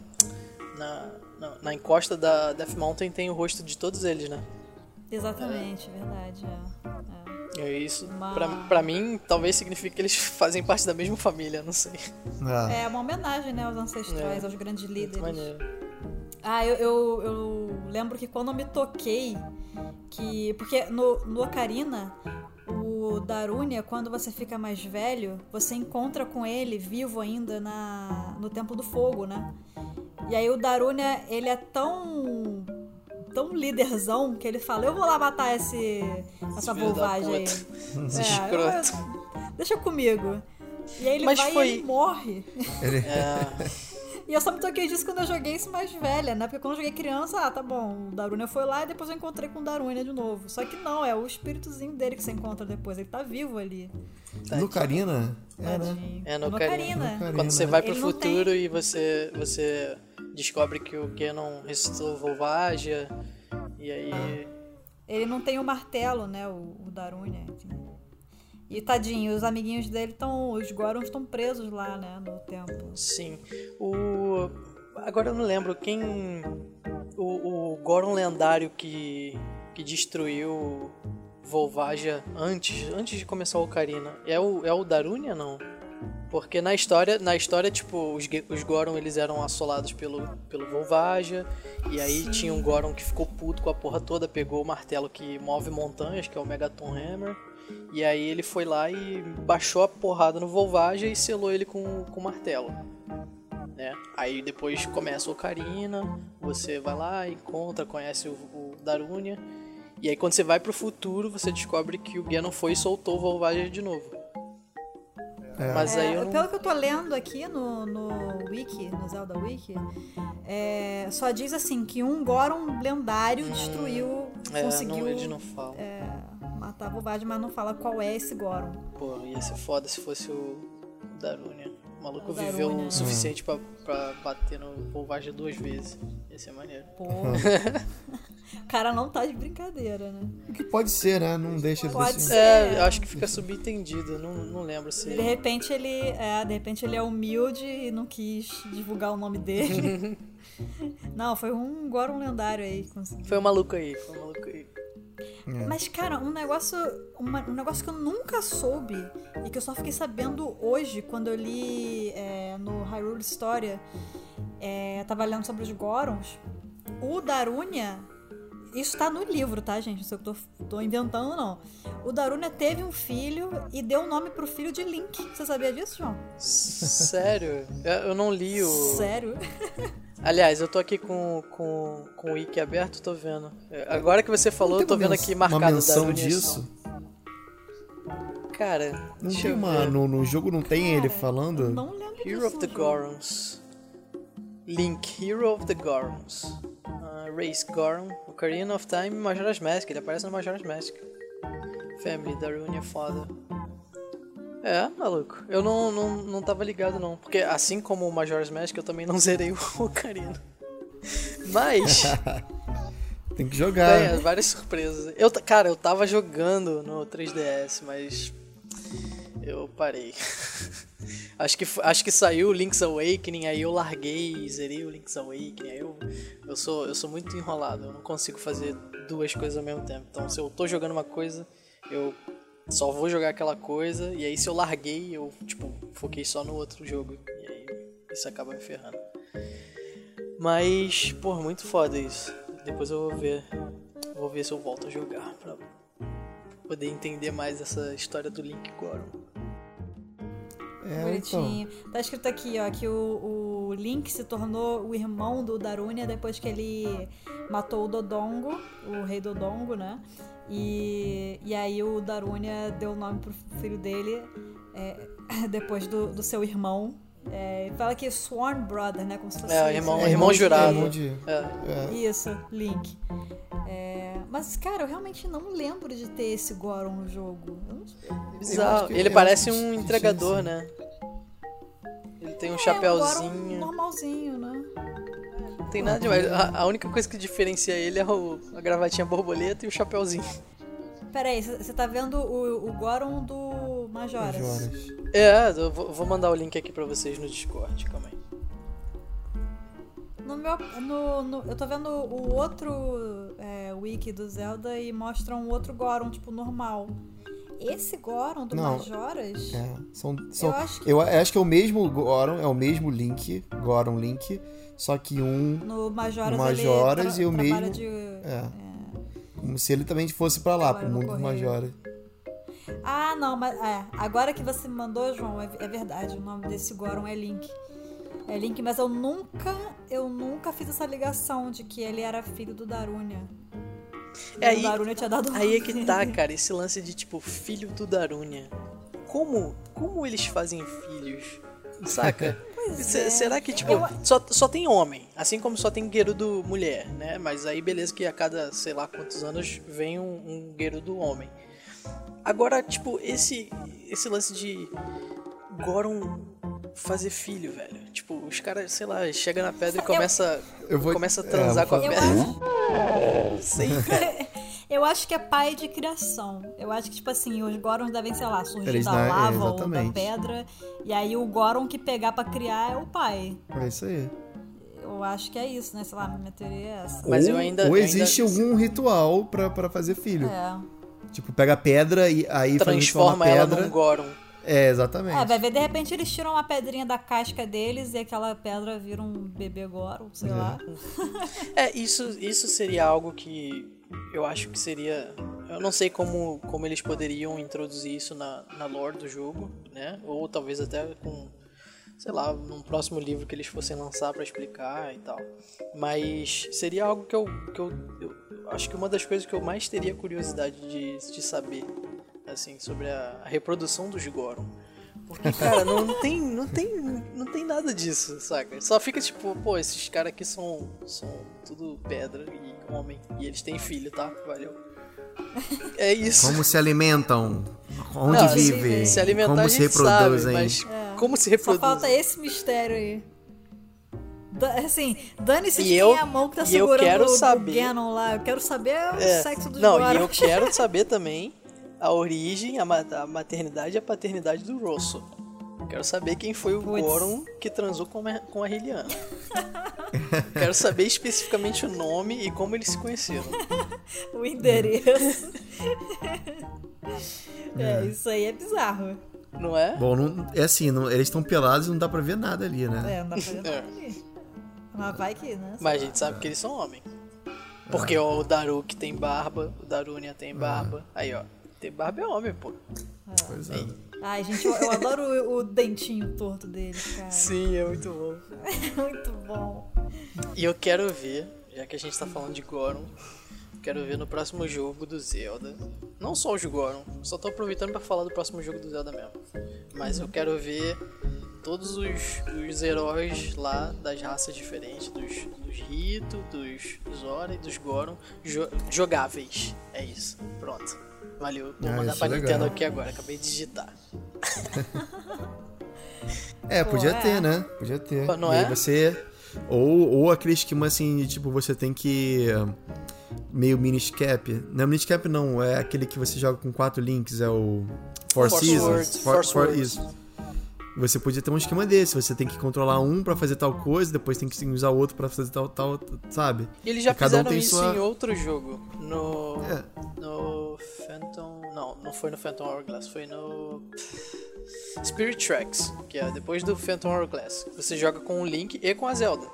C: Na, na, na encosta da Death Mountain tem o rosto de todos eles, né?
A: Exatamente, é. verdade, é. É.
C: Isso. Uma... Pra, pra mim, talvez signifique que eles [LAUGHS] fazem parte da mesma família, não sei.
A: É, é uma homenagem, né, aos ancestrais, é. aos grandes líderes. Ah, eu, eu, eu, lembro que quando eu me toquei, que. Porque no, no Ocarina, o Darunia, quando você fica mais velho, você encontra com ele vivo ainda na, no Templo do Fogo, né? E aí o Darunia, ele é tão tão líderzão que ele fala: Eu vou lá matar esse, essa volvagem aí. é, eu, deixa comigo. E aí ele Mas vai foi... e ele morre. Ele... [LAUGHS] É... E eu só me toquei disso quando eu joguei isso mais velha, né? Porque quando eu joguei criança, ah, tá bom, o Darunia foi lá e depois eu encontrei com o Darunia de novo. Só que não, é o espíritozinho dele que você encontra depois, ele tá vivo ali.
B: No Karina? É,
C: né? É, no. Karina. Quando você vai pro ele futuro tem... e você, você descobre que o Ganon ressuscitou Volvagia, e aí...
A: Ele não tem o martelo, né, o, o Darunia. E tadinho, os amiguinhos dele estão. Os Gorons estão presos lá, né? No templo.
C: Sim. O. Agora eu não lembro quem. O, o Goron lendário que. que destruiu Volvagia antes, antes de começar o Ocarina. É o, é o Darunia, não? Porque na história, na história tipo, os, os Goron eles eram assolados pelo, pelo Volvagia. E aí Sim. tinha um Goron que ficou puto com a porra toda, pegou o martelo que move montanhas, que é o Megaton Hammer. E aí ele foi lá e baixou a porrada no Volvagia e selou ele com, com o martelo. Né? Aí depois começa o Ocarina, você vai lá, encontra, conhece o, o Darunia. E aí quando você vai pro futuro, você descobre que o Ganon foi e soltou o Volvagia de novo.
A: É. Mas aí é, não... Pelo que eu tô lendo aqui no, no Wiki, no Zelda Wiki, é, só diz assim que um Goron lendário hum, destruiu, é, conseguiu não,
C: ele não fala.
A: É, matar a mas não fala qual é esse Goron.
C: Pô, ia ser foda se fosse o Darunia. O maluco viveu
A: Darunia.
C: o suficiente pra, pra bater no Volvage duas vezes. Ia ser maneiro.
A: Pô. o cara não tá de brincadeira, né?
B: O que pode ser, né? Não deixa de
A: Pode
B: ser.
A: ser.
C: É, eu acho que fica subentendido. Não, não lembro se.
A: De repente ele é, de repente ele é humilde e não quis divulgar o nome dele. [LAUGHS] não, foi um Goron lendário aí. conseguiu.
C: Foi um maluco aí, foi um maluco aí.
A: Mas, cara, um negócio, uma- um negócio que eu nunca soube e que eu só fiquei sabendo hoje quando eu li é, no Hyrule História, é, tava lendo sobre os Gorons. O Darunia, isso tá no livro, tá, gente? Não sei o que eu tô, tô inventando, não. O Darunia teve um filho e deu o nome pro filho de Link. Você sabia disso, João?
C: Sério? Eu não li o.
A: Sério? [LAUGHS]
C: Aliás, eu tô aqui com, com, com o wiki aberto, tô vendo. É, Agora que você falou, eu tô vendo aqui marcado
B: Uma menção
C: Darunia
B: disso?
C: Cara,
B: Não
C: deixa
B: tem
C: eu
B: uma.
C: ver.
B: No, no jogo não tem ele
A: Cara,
B: falando?
A: Não lembro
C: Hero of the
A: jogo.
C: Gorons. Link, Hero of the Gorons. Uh, Race Goron, Ocarina of Time e Majora's Mask. Ele aparece no Majora's Mask. Family, Darunia, Father. É, maluco. Eu não, não, não tava ligado não. Porque assim como o Majora's Mask, eu também não zerei o [LAUGHS] Ocarina. Mas... [LAUGHS]
B: Tem que jogar.
C: Tem várias surpresas. Eu, cara, eu tava jogando no 3DS, mas eu parei. [LAUGHS] acho, que, acho que saiu o Link's Awakening, aí eu larguei e zerei o Link's Awakening. Aí eu, eu, sou, eu sou muito enrolado, eu não consigo fazer duas coisas ao mesmo tempo. Então, se eu tô jogando uma coisa, eu só vou jogar aquela coisa, e aí se eu larguei, eu, tipo, foquei só no outro jogo. E aí isso acaba me ferrando. Mas, pô, muito foda isso. Depois eu vou ver. Vou ver se eu volto a jogar pra poder entender mais essa história do Link Goron.
B: É, então.
A: Bonitinho. Tá escrito aqui, ó, que o, o Link se tornou o irmão do Darunia depois que ele matou o Dodongo, o rei Dodongo, né? E, e aí o Darunia deu o nome pro filho dele é, [COUGHS] depois do, do seu irmão. É, fala que Sworn Brother, né? Como se fosse
C: É, o
A: isso.
C: irmão-
B: É,
C: irmão jurado.
B: irmão de-
C: É,
B: é.
A: Isso, Link. É, mas, cara, eu realmente não lembro de ter esse Goron no jogo. Eu não sei.
C: bizarro. Ele
B: eu
C: parece um entregador,
B: sim.
C: né? Ele tem um
A: É, um
C: chapéuzinho.
A: normalzinho, né?
C: Não tem nada demais. A, a única coisa que diferencia ele é o, a gravatinha borboleta e o chapéuzinho.
A: Peraí, você tá vendo o, o Goron do Majoras?
B: Majoras.
C: É, eu vou, vou mandar o link aqui pra vocês no Discord, calma aí.
A: No meu, no, no- eu tô vendo o outro é, wiki do Zelda e mostra um outro Goron, tipo, normal. Esse Goron do
B: Não.
A: Majoras...
B: É, são, são,
A: Eu
B: eu,
A: acho que-
B: acho que é o mesmo Goron, é o mesmo Link, Goron Link, só que um
A: No Majoras,
B: Majoras e o mesmo-
A: de...
B: é, como se ele também fosse pra lá, pro mundo do
A: correio.
B: Majora.
A: Ah, não, mas é, agora que você me mandou, João, é, é verdade, o nome desse Goron é Link. É Link, mas eu nunca, eu nunca fiz essa ligação de que ele era filho do Darunia.
C: É, aí-
A: Darunia tinha dado
C: Aí é que tá, cara, esse lance de tipo, filho do Darunia. Como, como eles fazem filhos? Saca? [LAUGHS]
A: É.
C: Será que, tipo, só, só tem homem, assim como só tem Gerudo mulher, né? Mas aí beleza que a cada, sei lá quantos anos, vem um, um Gerudo homem. Agora, tipo, esse, esse lance de Goron fazer filho, velho. Tipo, os caras, sei lá, chega na pedra e começa,
B: Eu vou-
C: começa a
B: é,
C: transar
B: eu
C: com a
B: vou
A: Eu
C: pedra.
A: acho,
C: cara. [LAUGHS]
A: eu acho que é pai de criação. Eu acho que, tipo assim, os Gorons devem, sei lá, surgir
B: Eles
A: da
B: na- é,
A: lava ou da pedra. E aí o Goron que pegar pra criar é o pai.
B: É isso aí.
A: Eu acho que é isso, né? Sei lá, minha teoria é essa.
C: Mas
B: ou,
C: eu ainda-
B: ou existe
C: ainda-
B: algum ritual pra, pra fazer filho.
A: É.
B: Tipo, pega a pedra e aí
C: Transforma
B: uma
C: ela
B: pedra.
C: num Goron.
B: É, exatamente.
A: É, vai ver, de repente eles tiram uma pedrinha da casca deles e aquela pedra vira um bebê Goron, sei
B: É.
A: lá. [LAUGHS]
C: É, isso, isso seria algo que eu acho que seria. Eu não sei como, como eles poderiam introduzir isso na, na lore do jogo, né? Ou talvez até com, sei lá, num próximo livro que eles fossem lançar pra explicar e tal. Mas seria algo que eu, que eu, eu acho que uma das coisas que eu mais teria curiosidade de, de saber, assim, sobre a, a reprodução dos Goron. Porque, cara, não [LAUGHS] tem, não tem, não tem nada disso, saca? Só fica tipo, pô, esses caras aqui são, são tudo pedra e homem. E eles têm filho, tá? Valeu. É isso.
B: Como se alimentam? Onde
C: Não,
B: vivem?
C: Se alimentar
B: como
C: a
B: se
C: gente sabe,
B: reproduzem?
C: mas,
A: É.
C: Como se
A: Só
C: reproduz?
A: falta esse mistério aí. Da- Assim, dane-se
C: E
A: de quem
C: eu-
A: é a mão que tá
C: e eu
A: segurando
C: quero
A: o,
C: saber-
A: o Ganon lá. Eu quero saber o
C: É.
A: sexo dos
C: Não, e eu quero [LAUGHS] saber também a origem, a, ma- a maternidade e a paternidade do Rosso. Quero saber quem foi o
A: Puts.
C: Goron que transou com a, com a [LAUGHS] quero saber especificamente o nome e como eles se conheceram. [LAUGHS]
A: o endereço. [LAUGHS] é, isso aí é bizarro.
C: Não é?
B: Bom, não- é assim, não- eles estão pelados e não dá pra ver nada ali, né?
A: É, não dá pra ver
C: É.
A: nada ali. Mas vai que, né?
C: Mas a gente sabe que eles são homens. Porque ó, o Daruk tem barba, o Darunia tem barba. Aí, ó. Ter barba é homem, pô.
B: Pois é.
A: Ai, gente, eu, eu adoro o, o dentinho torto dele, cara.
C: Sim, é muito bom. [LAUGHS]
A: Muito bom.
C: E eu quero ver, já que a gente tá falando de Goron, quero ver no próximo jogo do Zelda. Não só os Goron, só tô aproveitando pra falar do próximo jogo do Zelda mesmo. Mas eu quero ver todos os, os heróis lá das raças diferentes, dos, dos Rito, dos Zora e dos Goron, jo- jogáveis. É isso. Pronto. Valeu. Vou
B: Ah,
C: mandar
B: isso
C: pra
B: é
C: Nintendo aqui agora, acabei de digitar.
B: É,
A: Pô,
B: podia
A: é.
B: ter, né? Podia ter.
C: Pô, não
B: e
C: é?
B: você. Ou, ou aquele esquema assim, de, tipo, você tem que. Meio miniscap. Não é miniscap, não. É aquele que você joga com quatro links. É o. Four
C: Force
B: Seasons.
C: Words,
B: For-. Isso. Você podia ter um esquema desse. Você tem que controlar um pra fazer tal coisa, depois tem que usar outro pra fazer tal, tal, sabe?
C: E eles já
B: E cada um
C: fizeram
B: tem
C: isso
B: sua-
C: em outro jogo. No.
B: É.
C: No. Não, não foi no Phantom Hourglass, foi no. Spirit Tracks, que é depois do Phantom Hourglass. Você joga com o Link e com a Zelda,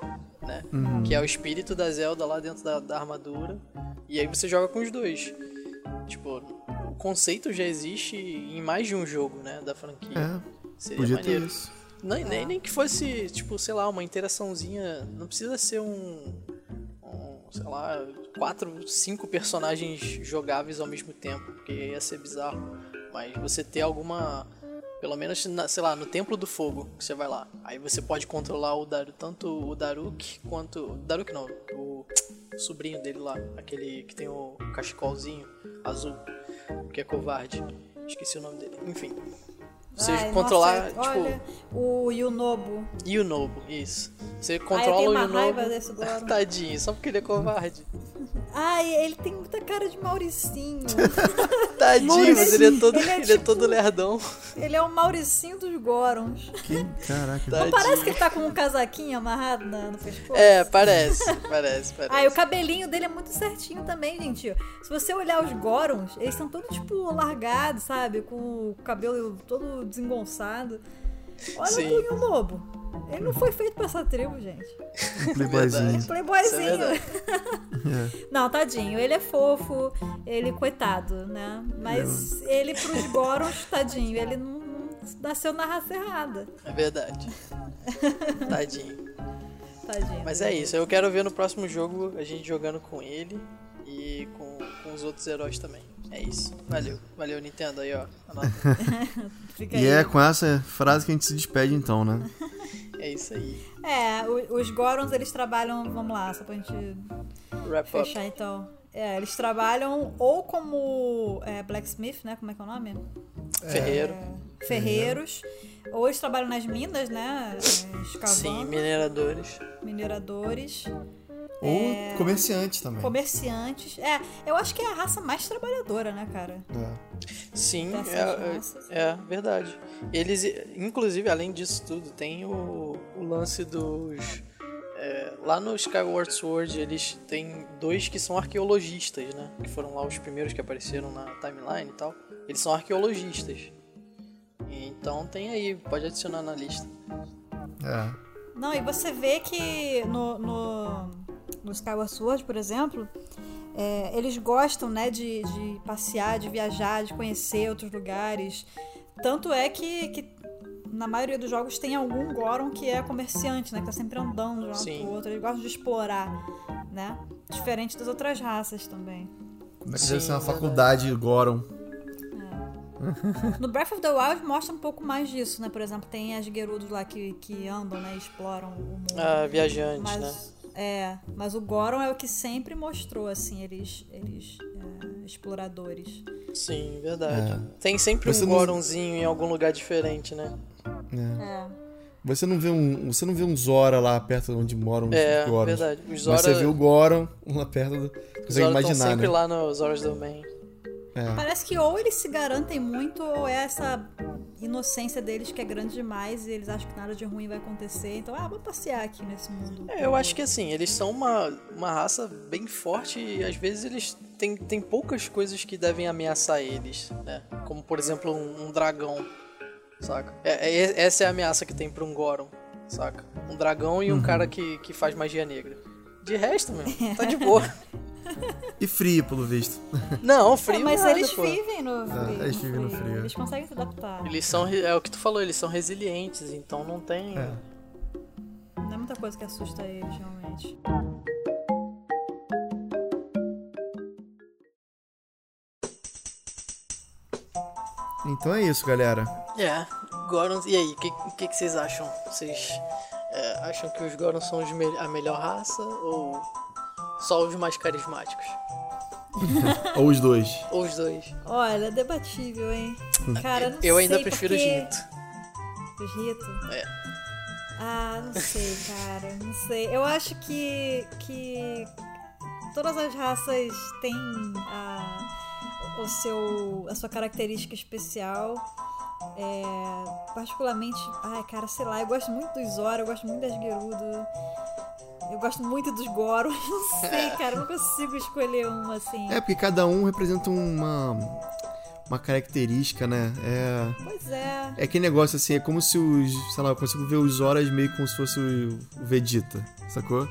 C: né?
B: Uhum.
C: Que é o espírito da Zelda lá dentro da, da armadura. E aí você joga com os dois. Tipo, o conceito já existe em mais de um jogo, né? Da franquia.
B: É,
C: Seria
B: podia ter
C: maneiro.
B: isso.
C: Nem, nem, nem que fosse, tipo, sei lá, uma interaçãozinha. Não precisa ser um. Sei lá, quatro, cinco personagens jogáveis ao mesmo tempo, porque ia ser bizarro. Mas você ter alguma. Pelo menos, sei lá, no Templo do Fogo, você vai lá. Aí você pode controlar o Daru, tanto o Daruk quanto. Daruk não, o sobrinho dele lá, aquele que tem o cachecolzinho azul, que é covarde. Esqueci o nome dele. Enfim. Você
A: Ai,
C: controlar,
A: nossa,
C: tipo.
A: Olha, o Yunobo.
C: Yunobo, isso. Você
A: eu
C: controla
A: tenho
C: o Yunobo.
A: raiva desse. [LAUGHS]
C: Tadinho, só porque ele é covarde.
A: Ai, ele tem muita cara de Mauricinho. [LAUGHS]
C: Tadinho, mas ele é todo,
A: Ele é
C: ele é
A: tipo-
C: todo lerdão.
A: ele é o Mauricinho dos Gorons.
B: Que, caraca.
C: Tadinho.
A: Parece que ele tá com um casaquinho amarrado na- no pescoço.
C: É, parece, parece, [LAUGHS] parece.
A: Ah, e o cabelinho dele é muito certinho também, gente. Se você olhar os Gorons, eles são todos, tipo, largados, sabe? Com o cabelo todo desengonçado. Olha
C: Sim.
A: o Punho Lobo. Ele não foi feito pra essa tribo, gente.
B: Um playboyzinho.
C: É
A: Playboyzinho.
C: verdade. [LAUGHS]
A: não, tadinho. Ele é fofo. Ele, coitado, né? Mas ele, pros Gorons, tadinho, ele não, não nasceu na raça errada.
C: É verdade. Tadinho.
A: Tadinho.
C: Mas é isso, eu quero ver no próximo jogo a gente jogando com ele e com, com os outros heróis também. É isso. Valeu. Valeu, Nintendo aí, ó. [LAUGHS]
A: Fica
B: E
A: aí.
B: é com essa frase que a gente se despede então, né?
C: É isso aí.
A: É, os Gorons, eles trabalham, vamos lá, só pra gente
C: Wrap up.
A: fechar então. É, eles trabalham ou como é, blacksmith, né? Como é que é o nome?
C: Ferreiro.
A: É, ferreiros. Ou eles trabalham nas minas, né? é,
C: Sim,
A: Escavando,
C: mineradores.
A: mineradores,
B: Ou comerciante também.
A: comerciantes. É, eu acho que é a raça mais trabalhadora, né, cara?
B: É.
C: Sim, é, é, é verdade. Eles, inclusive, além disso tudo, tem o, o lance dos. é, lá no Skyward Sword eles têm dois que são arqueologistas, né? Que foram lá os primeiros que apareceram na timeline e tal. Eles são arqueologistas. Então tem aí, pode adicionar na lista.
B: É.
A: Não, e você vê que no, no, no Skyward Sword, por exemplo, é, eles gostam, né, de, de passear, de viajar, de conhecer outros lugares. Tanto é que, que na maioria dos jogos tem algum Goron que é comerciante, né, que tá sempre andando de um lado
C: Sim.
A: pro outro. Eles gostam de explorar, né? Diferente das outras raças também.
B: Como é que deve ser uma faculdade Goron?
A: No Breath of the Wild mostra um pouco mais disso, né? Por exemplo, tem as Gerudos lá que, que andam, né? Exploram o mundo.
C: Ah, viajantes, né?
A: Mas, é, mas o Goron é o que sempre mostrou, assim, eles, eles é, exploradores.
C: Sim, verdade.
B: É.
C: Tem sempre
B: Você
C: um
B: não-
C: Goronzinho em algum lugar diferente, né?
B: É.
A: É.
B: Você não vê um, você não vê um Zora lá perto de onde moram os
C: É,
B: Gorons.
C: verdade. Os
B: Mas
C: Zora,
B: você vê o Goron lá perto do.
C: os
B: Consegue
C: Zora estão
B: imaginar,
C: sempre
B: né?
C: lá no Zora's Domain.
B: É.
A: Parece que ou eles se garantem muito, ou é essa inocência deles que é grande demais e eles acham que nada de ruim vai acontecer. Então, ah, vou passear aqui nesse mundo.
C: É, eu acho que assim, eles são uma, uma raça bem forte e às vezes eles têm, têm poucas coisas que devem ameaçar eles, né? Como por exemplo um, um dragão, saca? É, é- essa é a ameaça que tem pra um Goron, saca? Um dragão e um cara que, que faz magia negra. De resto, meu, tá de boa. [LAUGHS]
B: E frio, pelo visto.
C: Não,
A: É,
C: frio
A: mas
C: nada,
A: eles
C: pô.
A: vivem no frio.
B: eles vivem no frio.
A: Eles conseguem se adaptar.
C: Eles são, é o que tu falou, eles são resilientes, então não tem...
B: É.
A: Não é muita coisa que assusta eles, realmente.
B: Então é isso, galera.
C: É, Gorons. E aí, o que, que, que vocês acham? Vocês é, acham que os Gorons são os me- a melhor raça ou só os mais carismáticos? [LAUGHS]
B: Ou os dois.
C: Ou os dois?
A: Olha, é debatível, hein? Cara, não
C: Eu ainda
A: sei
C: prefiro
A: porque...
C: Gito.
A: Os Rito?
C: É.
A: Ah, não sei, cara. Não sei. Eu acho que. que todas as raças têm a, o seu, a sua característica especial. É, particularmente. Ai, cara, sei lá. Eu gosto muito dos Zora, eu gosto muito das Gerudo. Eu gosto muito dos Goron. [LAUGHS] Não sei, [LAUGHS] cara. Eu não consigo escolher um assim.
B: É, porque cada um representa uma. Uma característica, né? É.
A: Pois é.
B: É aquele negócio assim, é como se os. Sei lá, eu consigo ver os Horas meio como se fosse o, o Vegeta, sacou?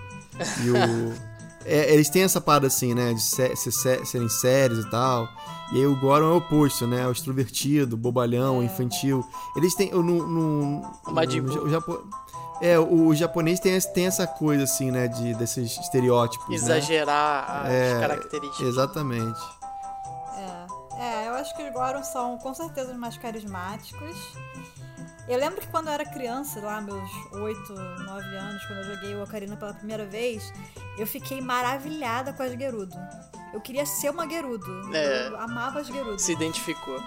B: E o. [LAUGHS] é, eles têm essa parada assim, né? De ser- ser- ser- serem sérios e tal. E aí o Goron é o oposto, né? O extrovertido, bobalhão, infantil. Eles têm. No, no, no- o Japo- é, o japonês tem, tem essa coisa assim, né? De, desses estereótipos. né?
C: Exagerar as
B: É,
C: características.
B: Exatamente.
A: É, é, eu acho que os Gorons são com certeza os mais carismáticos. Eu lembro que quando eu era criança, lá meus 8, 9 anos, quando eu joguei o Ocarina pela primeira vez, eu fiquei maravilhada com as Gerudo. Eu queria ser uma Gerudo.
C: É.
A: Eu amava as Gerudo.
C: Se identificou.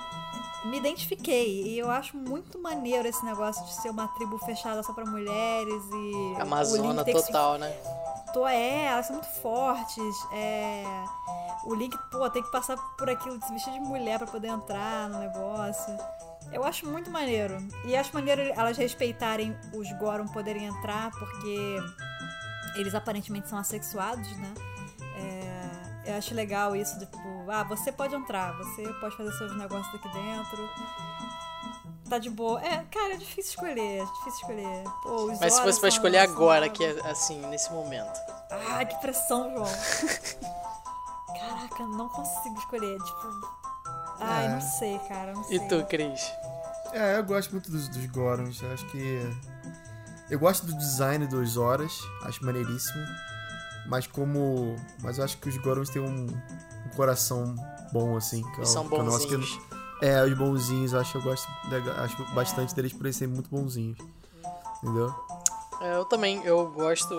A: Me identifiquei e eu acho muito maneiro esse negócio de ser uma tribo fechada só pra mulheres e
C: Amazona
A: que se
C: total, né?
A: Tô, é, elas são muito fortes. É, o Link, pô, tem que passar por aquilo de se vestir de mulher pra poder entrar no negócio. Eu acho muito maneiro. E acho maneiro elas respeitarem os Goron poderem entrar, porque eles aparentemente são assexuados, né? É, eu acho legal isso, tipo, ah, você pode entrar, você pode fazer seus negócios aqui dentro. Tá de boa. É, cara, é difícil escolher, é difícil escolher. Pô,
C: Mas se fosse pra escolher agora, que é assim, nesse momento.
A: ah, que pressão, João. [LAUGHS] Caraca, não consigo escolher. Tipo. Ai,
B: É.
A: não sei, cara. Não sei.
C: E tu, Cris?
B: É, eu gosto muito dos, dos Gorons. Eu acho que. Eu gosto do design dos Horas, acho maneiríssimo. Mas como. Mas eu acho que os Gorons têm um, um coração bom, assim. Que é
C: Eles
B: o-
C: são
B: é nosso que-
C: bonzinhos.
B: É, os bonzinhos, eu acho que eu gosto legal- acho bastante deles por eles serem muito bonzinhos. Entendeu?
C: É, eu também, eu gosto.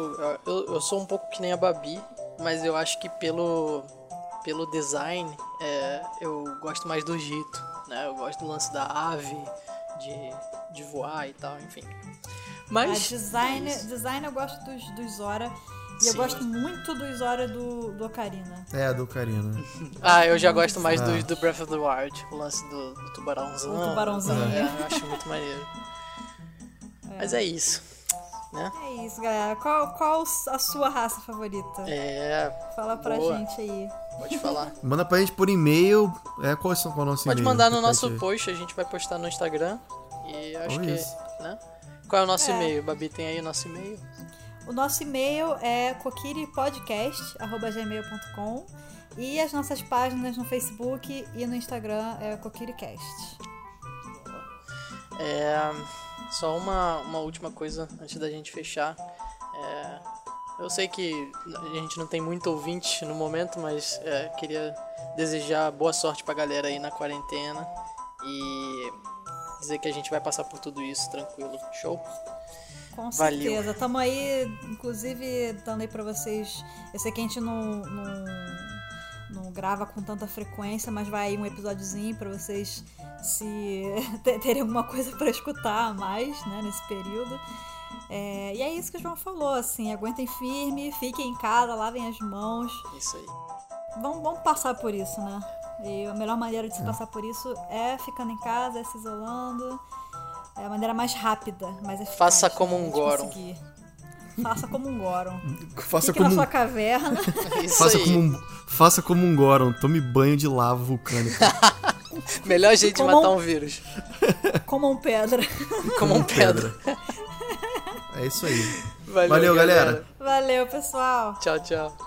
C: Eu, eu sou um pouco que nem a Babi, mas eu acho que pelo, pelo design é, eu gosto mais do Gito, né? Eu gosto do lance da ave, de, de voar e tal, enfim.
A: Ah,
C: Mas.
A: design,
C: é
A: design eu gosto dos, dos Zora. E eu
C: Sim.
A: gosto muito dos Zora do, do Ocarina.
B: É, do Karina. [LAUGHS]
C: Ah, eu já gosto mais
B: Ah.
C: do, do Breath of the Wild, o lance do, do tubarãozão.
A: O tubarãozinho.
C: É, eu acho muito maneiro. [LAUGHS] Mas é isso, né?
A: É isso, galera. Qual, qual a sua raça favorita?
C: É,
A: Fala pra
C: boa.
A: gente aí.
C: Pode falar. [LAUGHS]
B: Manda pra gente por e-mail. É, qual, é o nosso
C: Pode
B: e-mail?
C: mandar no nosso
B: gente-
C: post, a gente vai postar no Instagram. E acho
B: Oh,
C: que.
B: isso.
C: Né? Qual é o nosso
A: É.
C: e-mail? Babi, tem aí o nosso e-mail?
A: O nosso e-mail é kokiripodcast.gmail.com e as nossas páginas no Facebook e no Instagram é kokiricast.
C: É, só uma, uma última coisa antes da gente fechar. É, eu sei que a gente não tem muito ouvinte no momento, mas é, queria desejar boa sorte pra galera aí na quarentena e dizer que a gente vai passar por tudo isso tranquilo. Show?
A: Com
C: Valeu.
A: certeza. Tamo aí, inclusive, dando aí pra vocês. Eu sei que a gente não, não, não grava com tanta frequência, mas vai aí um episódiozinho pra vocês se [LAUGHS] terem alguma coisa para escutar a mais, né, nesse período. É, e é isso que o João falou, assim, aguentem firme, fiquem em casa, lavem as mãos.
C: Isso aí.
A: Vamos, vamos passar por isso, né? E a melhor maneira de se passar por isso é ficando em casa, é se isolando. É a maneira mais rápida, mais eficaz.
C: Faça como um Goron.
A: conseguir. Faça como um Goron. [LAUGHS]
B: Faça
A: Fique
B: como,
A: na
B: um,
A: sua caverna. [LAUGHS]
C: Isso
B: faça,
C: aí.
B: como um, faça como um Goron, tome banho de lava vulcânica. [LAUGHS]
C: Melhor jeito de matar
A: um-
C: um vírus.
A: como um pedra.
C: Como um pedra.
B: É isso aí.
C: Valeu,
B: Valeu, galera.
A: Valeu, pessoal.
C: Tchau, tchau.